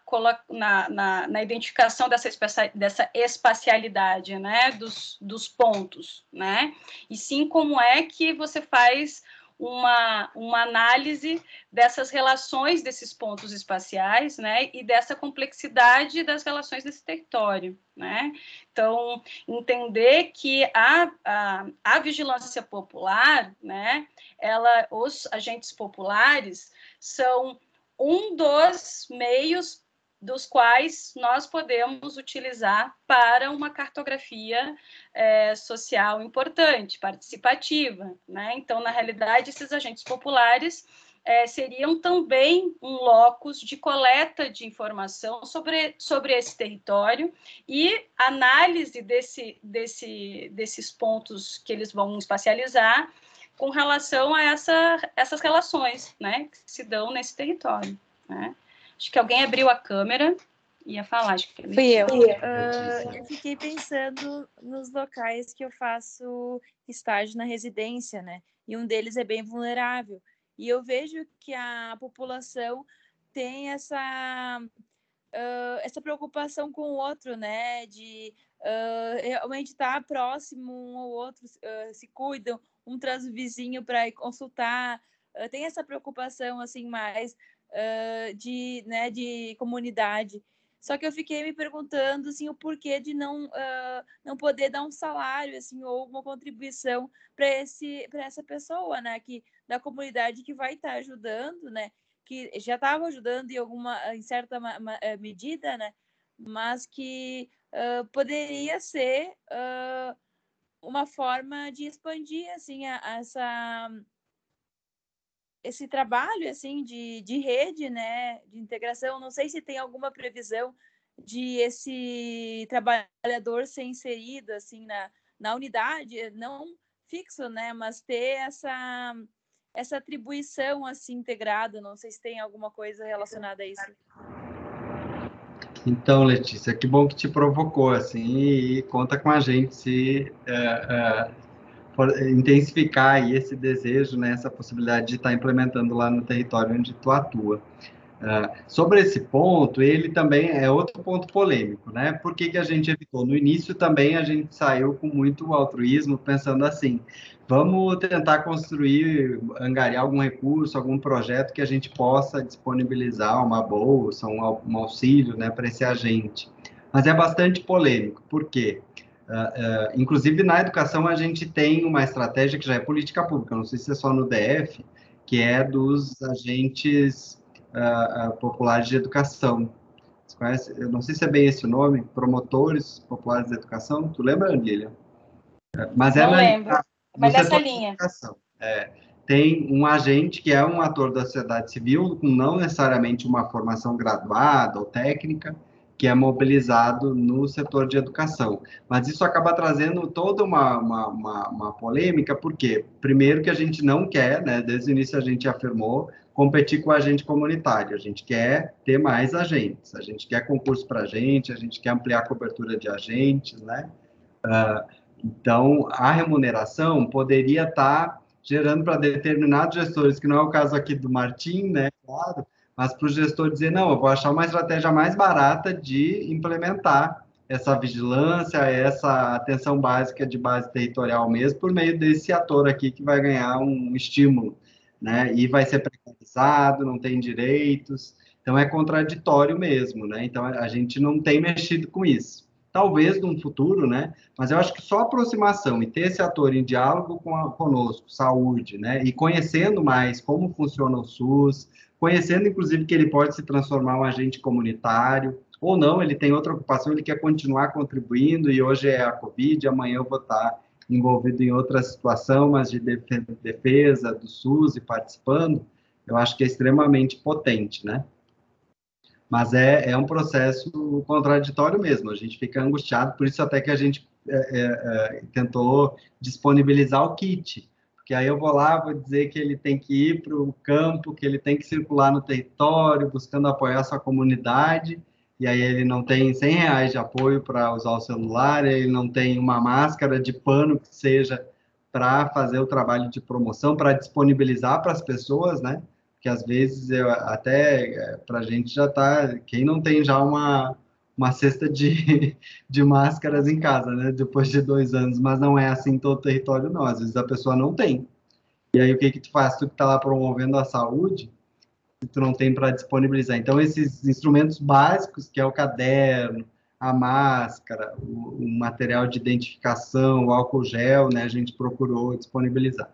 na, na, na identificação dessa, dessa espacialidade né, dos, dos pontos, né? e sim como é que você faz uma, uma análise dessas relações desses pontos espaciais, né, e dessa complexidade das relações desse território, né. Então, entender que a, a, a vigilância popular, né, ela, os agentes populares são um dos meios dos quais nós podemos utilizar para uma cartografia é, social importante, participativa. Né? Então, na realidade, esses agentes populares é, seriam também um locus de coleta de informação sobre, sobre esse território e análise desse, desse, desses pontos que eles vão espacializar com relação a essa, essas relações né, que se dão nesse território. Né? Acho que alguém abriu a câmera e ia falar. Acho que Fui eu. Uh, eu fiquei pensando nos locais que eu faço estágio na residência, né? E um deles é bem vulnerável. E eu vejo que a população tem essa, uh, essa preocupação com o outro, né? De uh, realmente estar próximo um ao outro, se cuidam, um traz o vizinho para consultar. tem essa preocupação assim mais de, né, de comunidade. Só que eu fiquei me perguntando assim, o porquê de não, uh, não poder dar um salário assim, ou uma contribuição para essa pessoa, né? Que, da comunidade que vai estar tá ajudando, né? Que já estava ajudando em alguma em certa eh, medida, né? Mas que uh, poderia ser uh, uma forma de expandir assim a, a essa esse trabalho assim de, de rede, né, de integração, não sei se tem alguma previsão de esse trabalhador ser inserido assim na, na unidade, não fixo, né, mas ter essa essa atribuição assim integrada, não sei se tem alguma coisa relacionada a isso. Então, Letícia, que bom que te provocou assim e, conta com a gente se é, é, intensificar esse desejo, né, essa possibilidade de estar implementando lá no território onde tu atua. Uh, sobre esse ponto, ele também é outro ponto polêmico, né? Por que, que a gente evitou? No início também a gente saiu com muito altruísmo, pensando assim, vamos tentar construir, angariar algum recurso, algum projeto que a gente possa disponibilizar uma bolsa, um, um auxílio, né, para esse agente. Mas é bastante polêmico, por quê? Uh, uh, inclusive, na educação, a gente tem uma estratégia que já é política pública, não sei se é só no DF, que é dos agentes uh, populares de educação. Você conhece? Eu não sei se é bem esse o nome, promotores populares de educação. Tu lembra, Lilian? Mas não é lembro, mas dessa linha. É, tem um agente que é um ator da sociedade civil, com não necessariamente uma formação graduada ou técnica, que é mobilizado no setor de educação. Mas isso acaba trazendo toda uma, uma, uma, uma polêmica, porque, primeiro, que a gente não quer, né, desde o início a gente afirmou, competir com agente comunitário, a gente quer ter mais agentes, a gente quer concurso para agente, a gente quer ampliar a cobertura de agentes, né? Uh, então, a remuneração poderia estar tá gerando para determinados gestores, que não é o caso aqui do Martim, né, claro, mas para o gestor dizer, não, eu vou achar uma estratégia mais barata de implementar essa vigilância, essa atenção básica de base territorial mesmo, por meio desse ator aqui que vai ganhar um estímulo, né? E vai ser precarizado, não tem direitos, então é contraditório mesmo, né? Então a gente não tem mexido com isso. Talvez num futuro, né? Mas eu acho que só aproximação e ter esse ator em diálogo com a, conosco, saúde, né? E conhecendo mais como funciona o SUS, conhecendo inclusive que ele pode se transformar um agente comunitário, ou não, ele tem outra ocupação, ele quer continuar contribuindo, e hoje é a Covid, amanhã eu vou estar envolvido em outra situação, mas de defesa do SUS e participando, eu acho que é extremamente potente, né? Mas é, é um processo contraditório mesmo, a gente fica angustiado, por isso até que a gente é, é, é, tentou disponibilizar o kit, porque aí eu vou lá, vou dizer que ele tem que ir para o campo, que ele tem que circular no território, buscando apoiar sua comunidade, e aí ele não tem 100 reais de apoio para usar o celular, ele não tem uma máscara de pano que seja para fazer o trabalho de promoção, para disponibilizar para as pessoas, né? Que às vezes eu, até é, para a gente já está, quem não tem já uma, uma cesta de, de máscaras em casa, né? Depois de dois anos, mas não é assim em todo o território, não. Às vezes a pessoa não tem. E aí o que que tu faz? Tu que está lá promovendo a saúde, tu não tem para disponibilizar. Então, esses instrumentos básicos, que é o caderno, a máscara, o, o, material de identificação, o álcool gel, né, a gente procurou disponibilizar.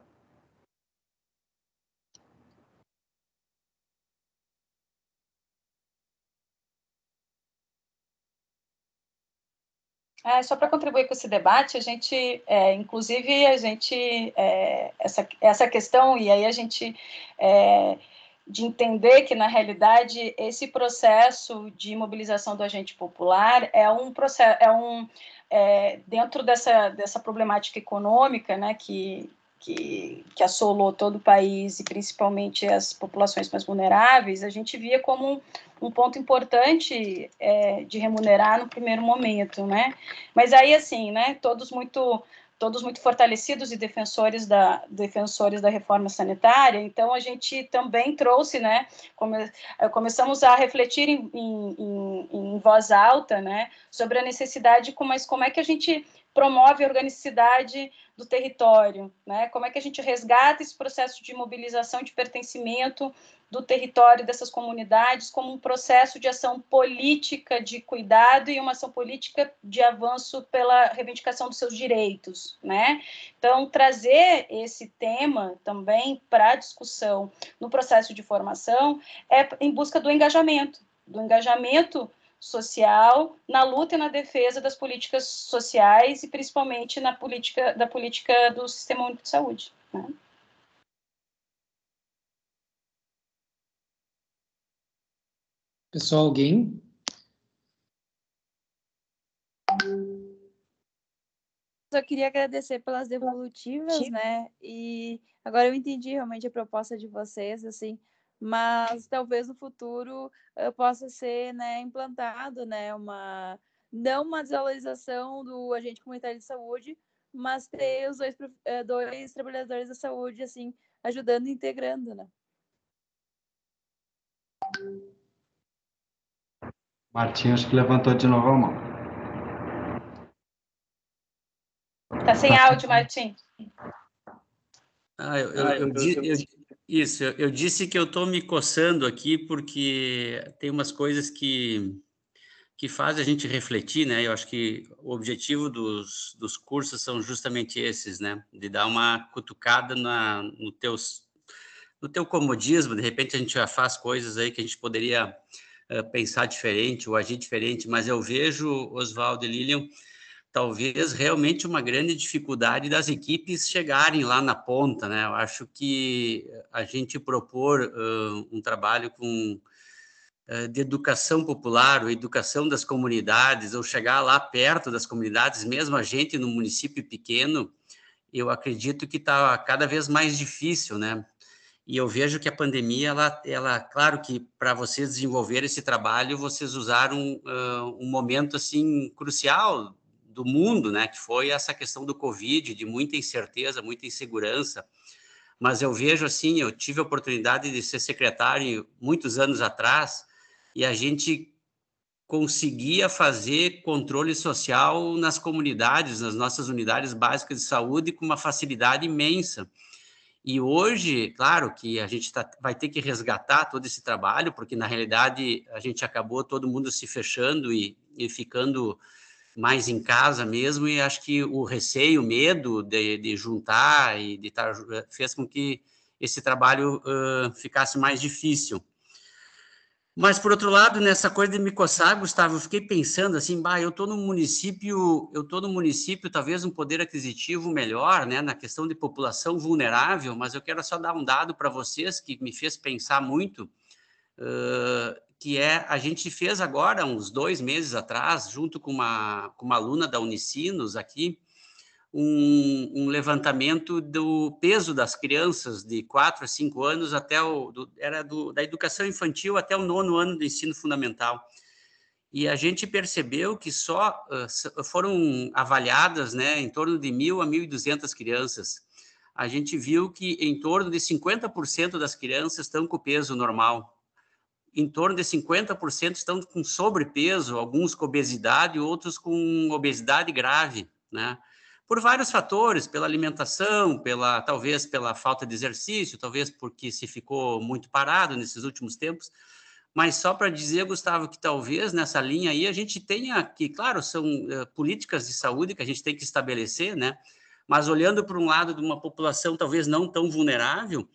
É, só para contribuir com esse debate, a gente, é, inclusive, a gente, é, essa, essa questão, e aí a gente é, de entender que, na realidade, esse processo de mobilização do agente popular é um processo, é um, é, dentro dessa, dessa problemática econômica, né, que, que, que, assolou todo o país e principalmente as populações mais vulneráveis, a gente via como um, um ponto importante é, de remunerar no primeiro momento, né? Mas aí, assim, né, todos muito todos muito fortalecidos e defensores da, defensores da reforma sanitária, então a gente também trouxe, né, come, eh, começamos a refletir em, em, em, voz alta, né, sobre a necessidade, mas como é que a gente promove a organicidade do território, né, como é que a gente resgata esse processo de mobilização de pertencimento do território dessas comunidades como um processo de ação política de cuidado e uma ação política de avanço pela reivindicação dos seus direitos, né? Então, trazer esse tema também para discussão no processo de formação é em busca do engajamento, do engajamento social na luta e na defesa das políticas sociais e principalmente na política da política do sistema único de saúde, né? Pessoal, alguém? Só queria agradecer pelas devolutivas, né? E agora eu entendi realmente a proposta de vocês, assim, mas talvez no futuro uh, possa ser, né, implantado, né, uma não uma desvalorização do agente comunitário de saúde, mas ter os dois, uh, dois trabalhadores da saúde, assim, ajudando e integrando, né? Martim, acho que levantou de novo a mão. Tá sem áudio, Martim. Ah, eu, eu, eu, eu, isso, eu, disse que eu estou me coçando aqui porque tem umas coisas que, que fazem a gente refletir, né? Eu acho que o objetivo dos, dos cursos são justamente esses, né? De dar uma cutucada na, no, teus, no teu comodismo, de repente a gente já faz coisas aí que a gente poderia uh, pensar diferente ou agir diferente, mas eu vejo, Oswaldo e Lilian, talvez realmente uma grande dificuldade das equipes chegarem lá na ponta, né? Eu acho que a gente propor uh, um trabalho com de educação popular, ou educação das comunidades, ou chegar lá perto das comunidades, mesmo a gente no município pequeno, eu acredito que está cada vez mais difícil, né? E eu vejo que a pandemia, ela, ela claro que para vocês desenvolver esse trabalho, vocês usaram uh, um momento assim crucial do mundo, né, que foi essa questão do Covid, de muita incerteza, muita insegurança. Mas eu vejo assim, eu tive a oportunidade de ser secretário muitos anos atrás e a gente conseguia fazer controle social nas comunidades, nas nossas unidades básicas de saúde com uma facilidade imensa. E hoje, claro que a gente tá, vai ter que resgatar todo esse trabalho, porque na realidade a gente acabou todo mundo se fechando e, e ficando mais em casa mesmo, e acho que o receio, o medo de, de juntar e de estar fez com que esse trabalho uh, ficasse mais difícil. Mas, por outro lado, nessa coisa de me coçar, Gustavo, eu fiquei pensando assim, bah, eu estou no município, eu estou no município, talvez um poder aquisitivo melhor, né, na questão de população vulnerável, mas eu quero só dar um dado para vocês que me fez pensar muito, uh, que é, a gente fez agora, uns dois meses atrás, junto com uma, com uma aluna da Unicinos aqui, um, um, levantamento do peso das crianças de 4 a 5 anos até o do, era do, da educação infantil até o nono ano do ensino fundamental. E a gente percebeu que só uh, foram avaliadas né, em torno de mil a 1.200 crianças. A gente viu que em torno de 50% das crianças estão com peso normal. Em torno de 50% estão com sobrepeso, alguns com obesidade, outros com obesidade grave, né? por vários fatores, pela alimentação, pela talvez pela falta de exercício, talvez porque se ficou muito parado nesses últimos tempos. Mas só para dizer, Gustavo, que talvez nessa linha aí a gente tenha que, claro, são uh, políticas de saúde que a gente tem que estabelecer, né? Mas olhando para um lado de uma população talvez não tão vulnerável,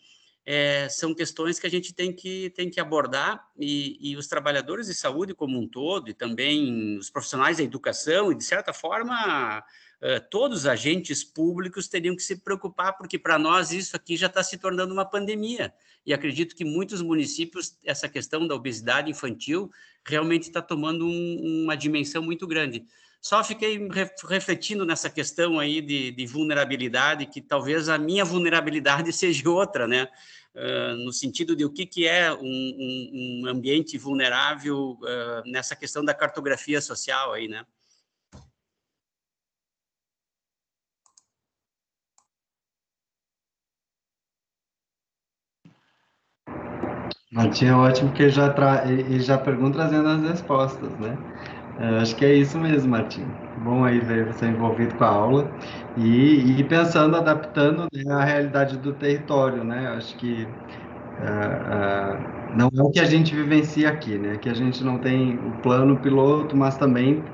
é, são questões que a gente tem que, tem que abordar e, e, os trabalhadores de saúde como um todo, e também os profissionais da educação, e de certa forma eh, todos os agentes públicos teriam que se preocupar, porque para nós isso aqui já está se tornando uma pandemia. E acredito que muitos municípios, essa questão da obesidade infantil realmente está tomando um, uma dimensão muito grande. Só fiquei refletindo nessa questão aí de, de, vulnerabilidade, que talvez a minha vulnerabilidade seja outra, né? Uh, no sentido de o que, que é um, um, um ambiente vulnerável uh, nessa questão da cartografia social aí, né? Martinho é ótimo porque já, tra... ele já pergunta trazendo as respostas, né? Eu acho que é isso mesmo, Martinho. Bom aí ver você envolvido com a aula e, e pensando, adaptando né, a realidade do território, né? Acho que uh, uh, não é o que a gente vivencia aqui, né? Que a gente não tem o plano piloto, mas também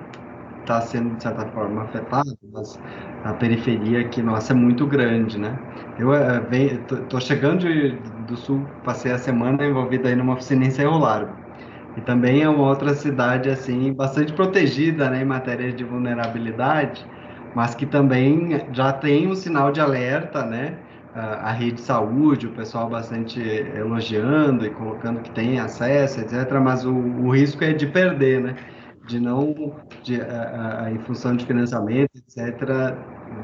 está sendo, de certa forma, afetado, mas a periferia aqui, nossa, é muito grande, né? Eu tô chegando de, do Sul, passei a semana envolvido aí numa oficina em Cerro Largo. E também é uma outra cidade, assim, bastante protegida, né, em matéria de vulnerabilidade, mas que também já tem um sinal de alerta, né, a rede de saúde, o pessoal bastante elogiando e colocando que tem acesso, etc., mas o, o risco é de perder, né? de não, de, a, a, em função de financiamento, etc.,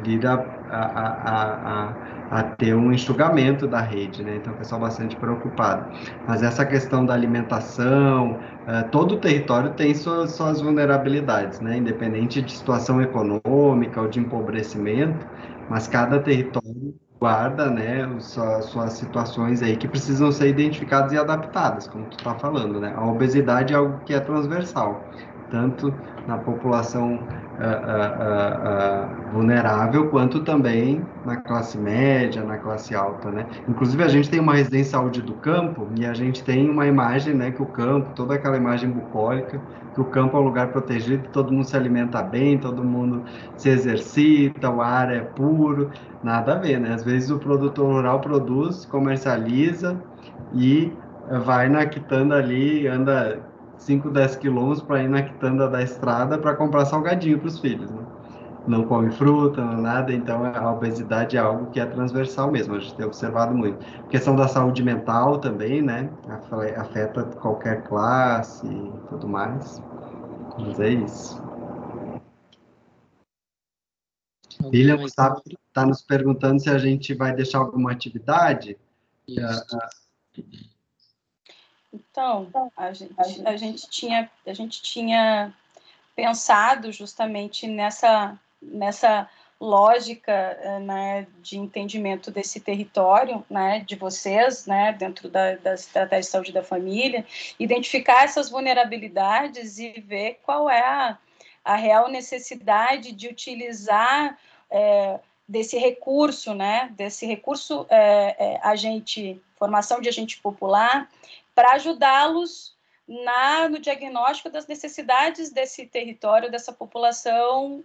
vir a, a, a, ter um enxugamento da rede, né? Então, o pessoal bastante preocupado. Mas essa questão da alimentação, uh, todo o território tem suas, suas vulnerabilidades, né? Independente de situação econômica ou de empobrecimento, mas cada território guarda, né, suas, suas situações aí que precisam ser identificadas e adaptadas, como tu está falando, né? A obesidade é algo que é transversal tanto na população uh, uh, uh, vulnerável, quanto também na classe média, na classe alta, né? Inclusive, a gente tem uma residência saúde do campo e a gente tem uma imagem, né, que o campo, toda aquela imagem bucólica, que o campo é um lugar protegido, todo mundo se alimenta bem, todo mundo se exercita, o ar é puro, nada a ver, né? Às vezes o produtor rural produz, comercializa e vai na quitanda ali, anda 5, 10 quilômetros para ir na quitanda da estrada para comprar salgadinho para os filhos. Né? Não come fruta, não nada, então a obesidade é algo que é transversal mesmo, a gente tem observado muito. A questão da saúde mental também, né? Afeta qualquer classe e tudo mais. Mas é isso. William está, está nos perguntando se a gente vai deixar alguma atividade. Isso. Uh, então, a gente, a gente, tinha, a gente tinha pensado justamente nessa, nessa lógica eh, né, de entendimento desse território né, de vocês, né, dentro da, da estratégia de saúde da família, identificar essas vulnerabilidades e ver qual é a, a real necessidade de utilizar é, desse recurso, né, desse recurso é, é, agente, formação de agente popular, para ajudá-los no diagnóstico das necessidades desse território, dessa população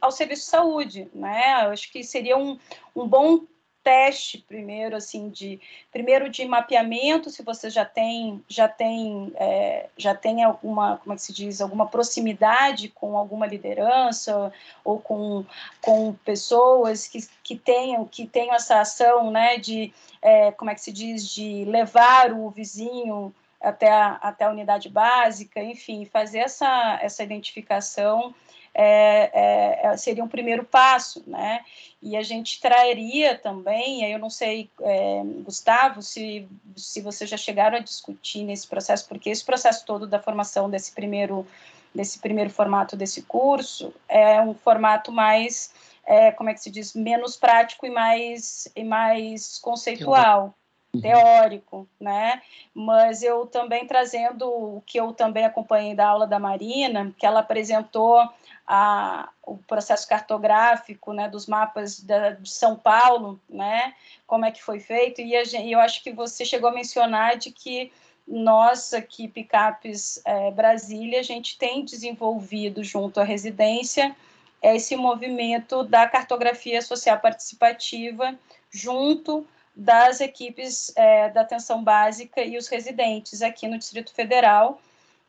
ao serviço de saúde. Né? Eu acho que seria um, um bom teste primeiro assim de primeiro de mapeamento se você já tem já tem é, já tem alguma como é que se diz alguma proximidade com alguma liderança ou com, com pessoas que, que tenham que tenham essa ação né de é, como é que se diz de levar o vizinho até a, até a unidade básica enfim fazer essa essa identificação é, é, é, seria um primeiro passo, né? E a gente traria também, eu não sei, é, Gustavo, se, se vocês já chegaram a discutir nesse processo, porque esse processo todo da formação desse primeiro, desse primeiro formato desse curso é um formato mais, é, como é que se diz, menos prático e mais, e mais conceitual. Teórico, né? Mas eu também trazendo o que eu também acompanhei da aula da Marina, que ela apresentou a, o processo cartográfico né, dos mapas da, de São Paulo, né, como é que foi feito, e, e, eu acho que você chegou a mencionar de que nós aqui, Picapes é, Brasília, a gente tem desenvolvido junto à residência esse movimento da cartografia social participativa junto das equipes é, da atenção básica e os residentes aqui no Distrito Federal,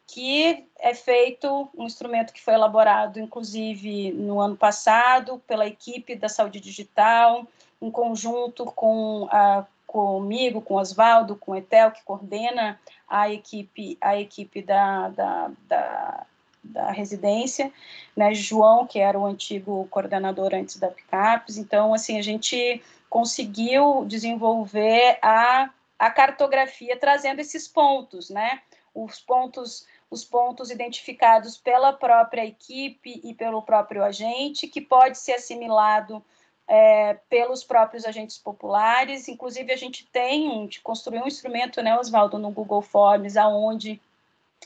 que é feito um instrumento que foi elaborado, inclusive, no ano passado, pela equipe da saúde digital, em conjunto com a, comigo, com Oswaldo, com Etel, que coordena a equipe, a equipe da, da, da, da residência, né, João, que era o antigo coordenador antes da PICAPS, então, assim, a gente conseguiu desenvolver a, a cartografia trazendo esses pontos, né, os pontos os pontos identificados pela própria equipe e pelo próprio agente, que pode ser assimilado é, pelos próprios agentes populares. Inclusive, a gente tem, de construir um instrumento, né, Oswaldo, no Google Forms, aonde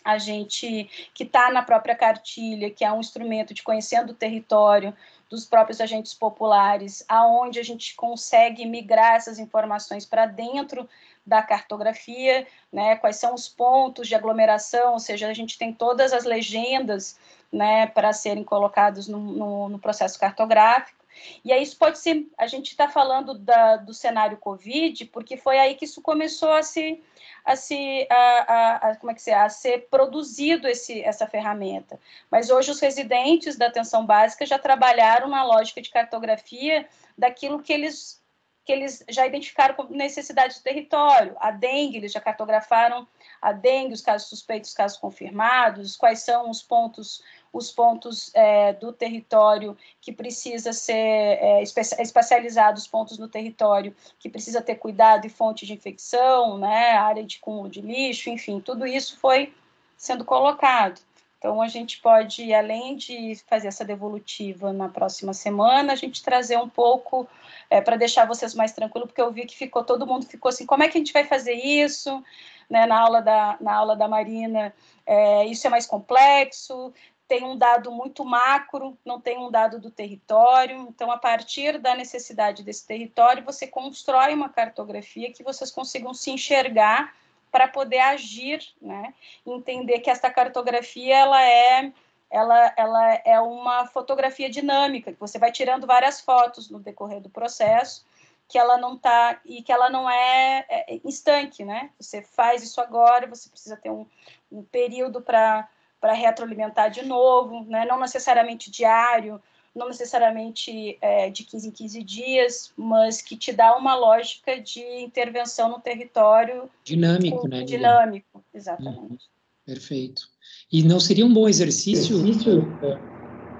a gente, que está na própria cartilha, que é um instrumento de conhecendo o território dos próprios agentes populares, aonde a gente consegue migrar essas informações para dentro da cartografia, né, quais são os pontos de aglomeração, ou seja, a gente tem todas as legendas né, para serem colocados no, no, no, processo cartográfico. E aí isso pode ser, a gente está falando da, do cenário Covid, porque foi aí que isso começou a se, a se, a, a, a como é que se, a ser produzido esse, essa ferramenta. Mas hoje os residentes da atenção básica já trabalharam na lógica de cartografia daquilo que eles que eles já identificaram como necessidade de território. A dengue, eles já cartografaram a dengue, os casos suspeitos, os casos confirmados, quais são os pontos, os pontos é, do território que precisa ser é, os pontos no território que precisa ter cuidado e fonte de infecção, né, área de cúmulo de lixo, enfim, tudo isso foi sendo colocado. Então, a gente pode, além de fazer essa devolutiva na próxima semana, a gente trazer um pouco é, para deixar vocês mais tranquilos, porque eu vi que ficou todo mundo ficou assim, como é que a gente vai fazer isso? Né, na, aula da, na aula da Marina, é, isso é mais complexo, tem um dado muito macro, não tem um dado do território. Então, a partir da necessidade desse território, você constrói uma cartografia que vocês consigam se enxergar para poder agir, né? Entender que esta cartografia ela é ela, ela é uma fotografia dinâmica, que você vai tirando várias fotos no decorrer do processo, que ela não tá e que ela não é, é, é instante, né? Você faz isso agora, você precisa ter um, um período para para retroalimentar de novo, né? Não necessariamente diário, não necessariamente é, de 15 em 15 dias, mas que te dá uma lógica de intervenção no território. Dinâmico, né? Dinâmico, exatamente. Uhum. Perfeito. E não seria um bom exercício, exercício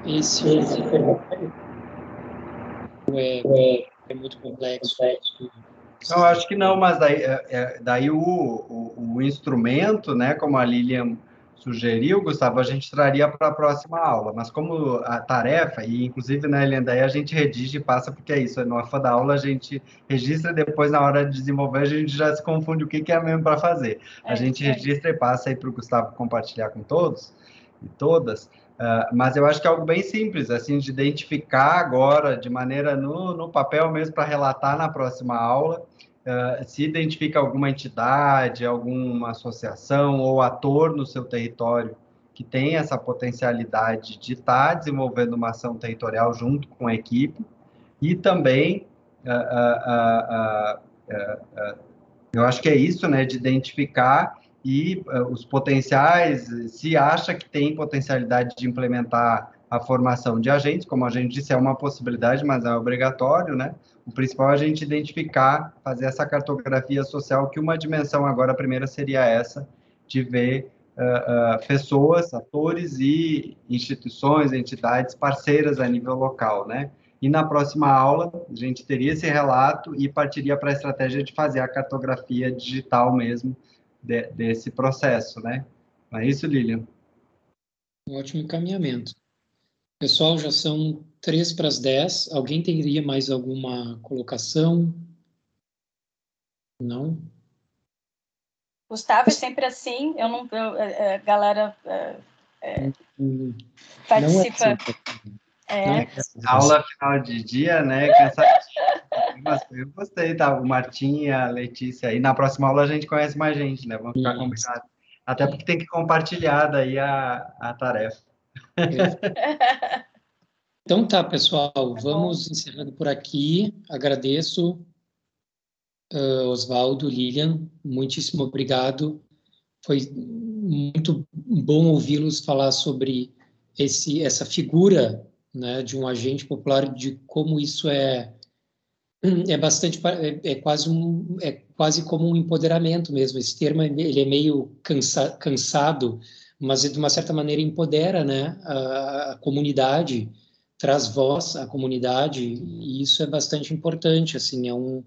esse, esse é, é, é muito complexo? Eu acho que não, mas daí, é, é, daí o, o, o, instrumento, né, como a Lilian sugeriu, Gustavo, a gente traria para a próxima aula, mas como a tarefa, e inclusive na daí a gente redige e passa, porque é isso, no AFA da aula a gente registra depois na hora de desenvolver a gente já se confunde o que, que é mesmo para fazer. A é, gente é. registra e passa aí para o Gustavo compartilhar com todos e todas, uh, mas eu acho que é algo bem simples, assim, de identificar agora, de maneira no, no papel mesmo, para relatar na próxima aula, Uh, se identifica alguma entidade, alguma associação ou ator no seu território que tem essa potencialidade de estar tá desenvolvendo uma ação territorial junto com a equipe, e também uh, uh, eu acho que é isso, né, de identificar e os potenciais, se acha que tem potencialidade de implementar a formação de agentes, como a gente disse, é uma possibilidade, mas é obrigatório, né? O principal é a gente identificar, fazer essa cartografia social, que uma dimensão agora, a primeira seria essa, de ver uh, uh, pessoas, atores e instituições, entidades parceiras a nível local, né? E na próxima aula, a gente teria esse relato e partiria para a estratégia de fazer a cartografia digital mesmo de, desse processo, né? Não é isso, Lilian? Um ótimo encaminhamento. Pessoal, já são três para as dez. Alguém teria mais alguma colocação? Não? Gustavo é sempre assim. Eu não, eu, a é, é, galera é, é, hum, participa. Não é assim. É. Aula final de dia, né? Mas eu gostei, tá? O Martim e a Letícia. E na próxima aula a gente conhece mais gente, né? Vamos ficar combinados. Até porque tem que compartilhar daí a, a tarefa. Então tá, pessoal, tá vamos encerrando por aqui. Agradeço, uh, Oswaldo, Lilian, muitíssimo obrigado. Foi muito bom ouvi-los falar sobre esse, essa figura né, de um agente popular, de como isso é é bastante é, é, quase um é quase como um empoderamento mesmo esse termo ele é meio cansa, cansado mas de uma certa maneira empodera né, a, a, comunidade, traz voz à comunidade, e isso é bastante importante, assim, é um,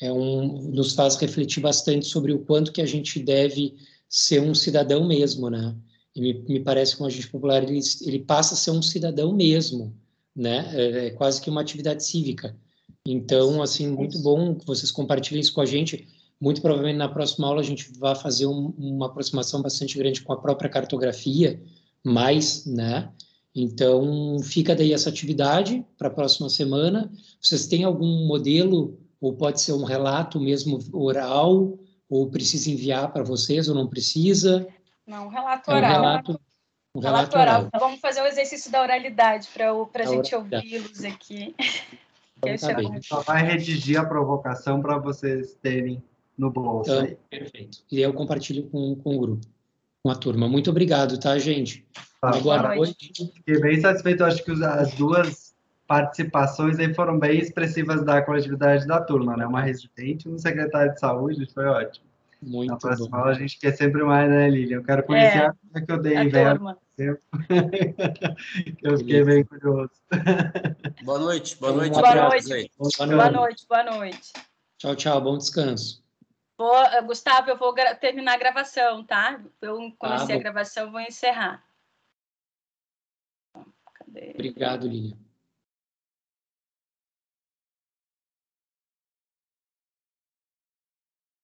é um, nos faz refletir bastante sobre o quanto que a gente deve ser um cidadão mesmo, né, e me, me parece que o agente popular, ele, ele passa a ser um cidadão mesmo, né, é, é quase que uma atividade cívica, então, assim, muito bom que vocês compartilhem isso com a gente, muito provavelmente na próxima aula a gente vai fazer um, uma aproximação bastante grande com a própria cartografia, mais, né? Então, fica daí essa atividade para a próxima semana. Vocês têm algum modelo, ou pode ser um relato mesmo oral, ou precisa enviar para vocês, ou não precisa? Não, relato oral. É um relato, um relato, relato oral. oral. Vamos fazer o exercício da oralidade para a gente ouvi-los aqui. Então, tá a gente só vai redigir a provocação para vocês terem no bolso. Então, perfeito. E eu compartilho com, com o grupo, com a turma. Muito obrigado, tá, gente? Tá, boa noite. Fiquei bem satisfeito. Acho que as duas participações aí foram bem expressivas da coletividade da turma, né? Uma residente e um secretário de saúde, foi ótimo. Muito Na próxima bom. aula a gente quer sempre mais, né, Lilian? Eu quero conhecer é, a coisa que eu dei em verbo. eu fiquei bem curioso. Boa noite, boa noite. Boa noite, boa noite, boa noite. Tchau, tchau, bom descanso. Vou, eh, Gustavo, eu vou terminar a gravação, tá? Eu comecei ah, a gravação, vou encerrar. Cadê? Obrigado, Lilian.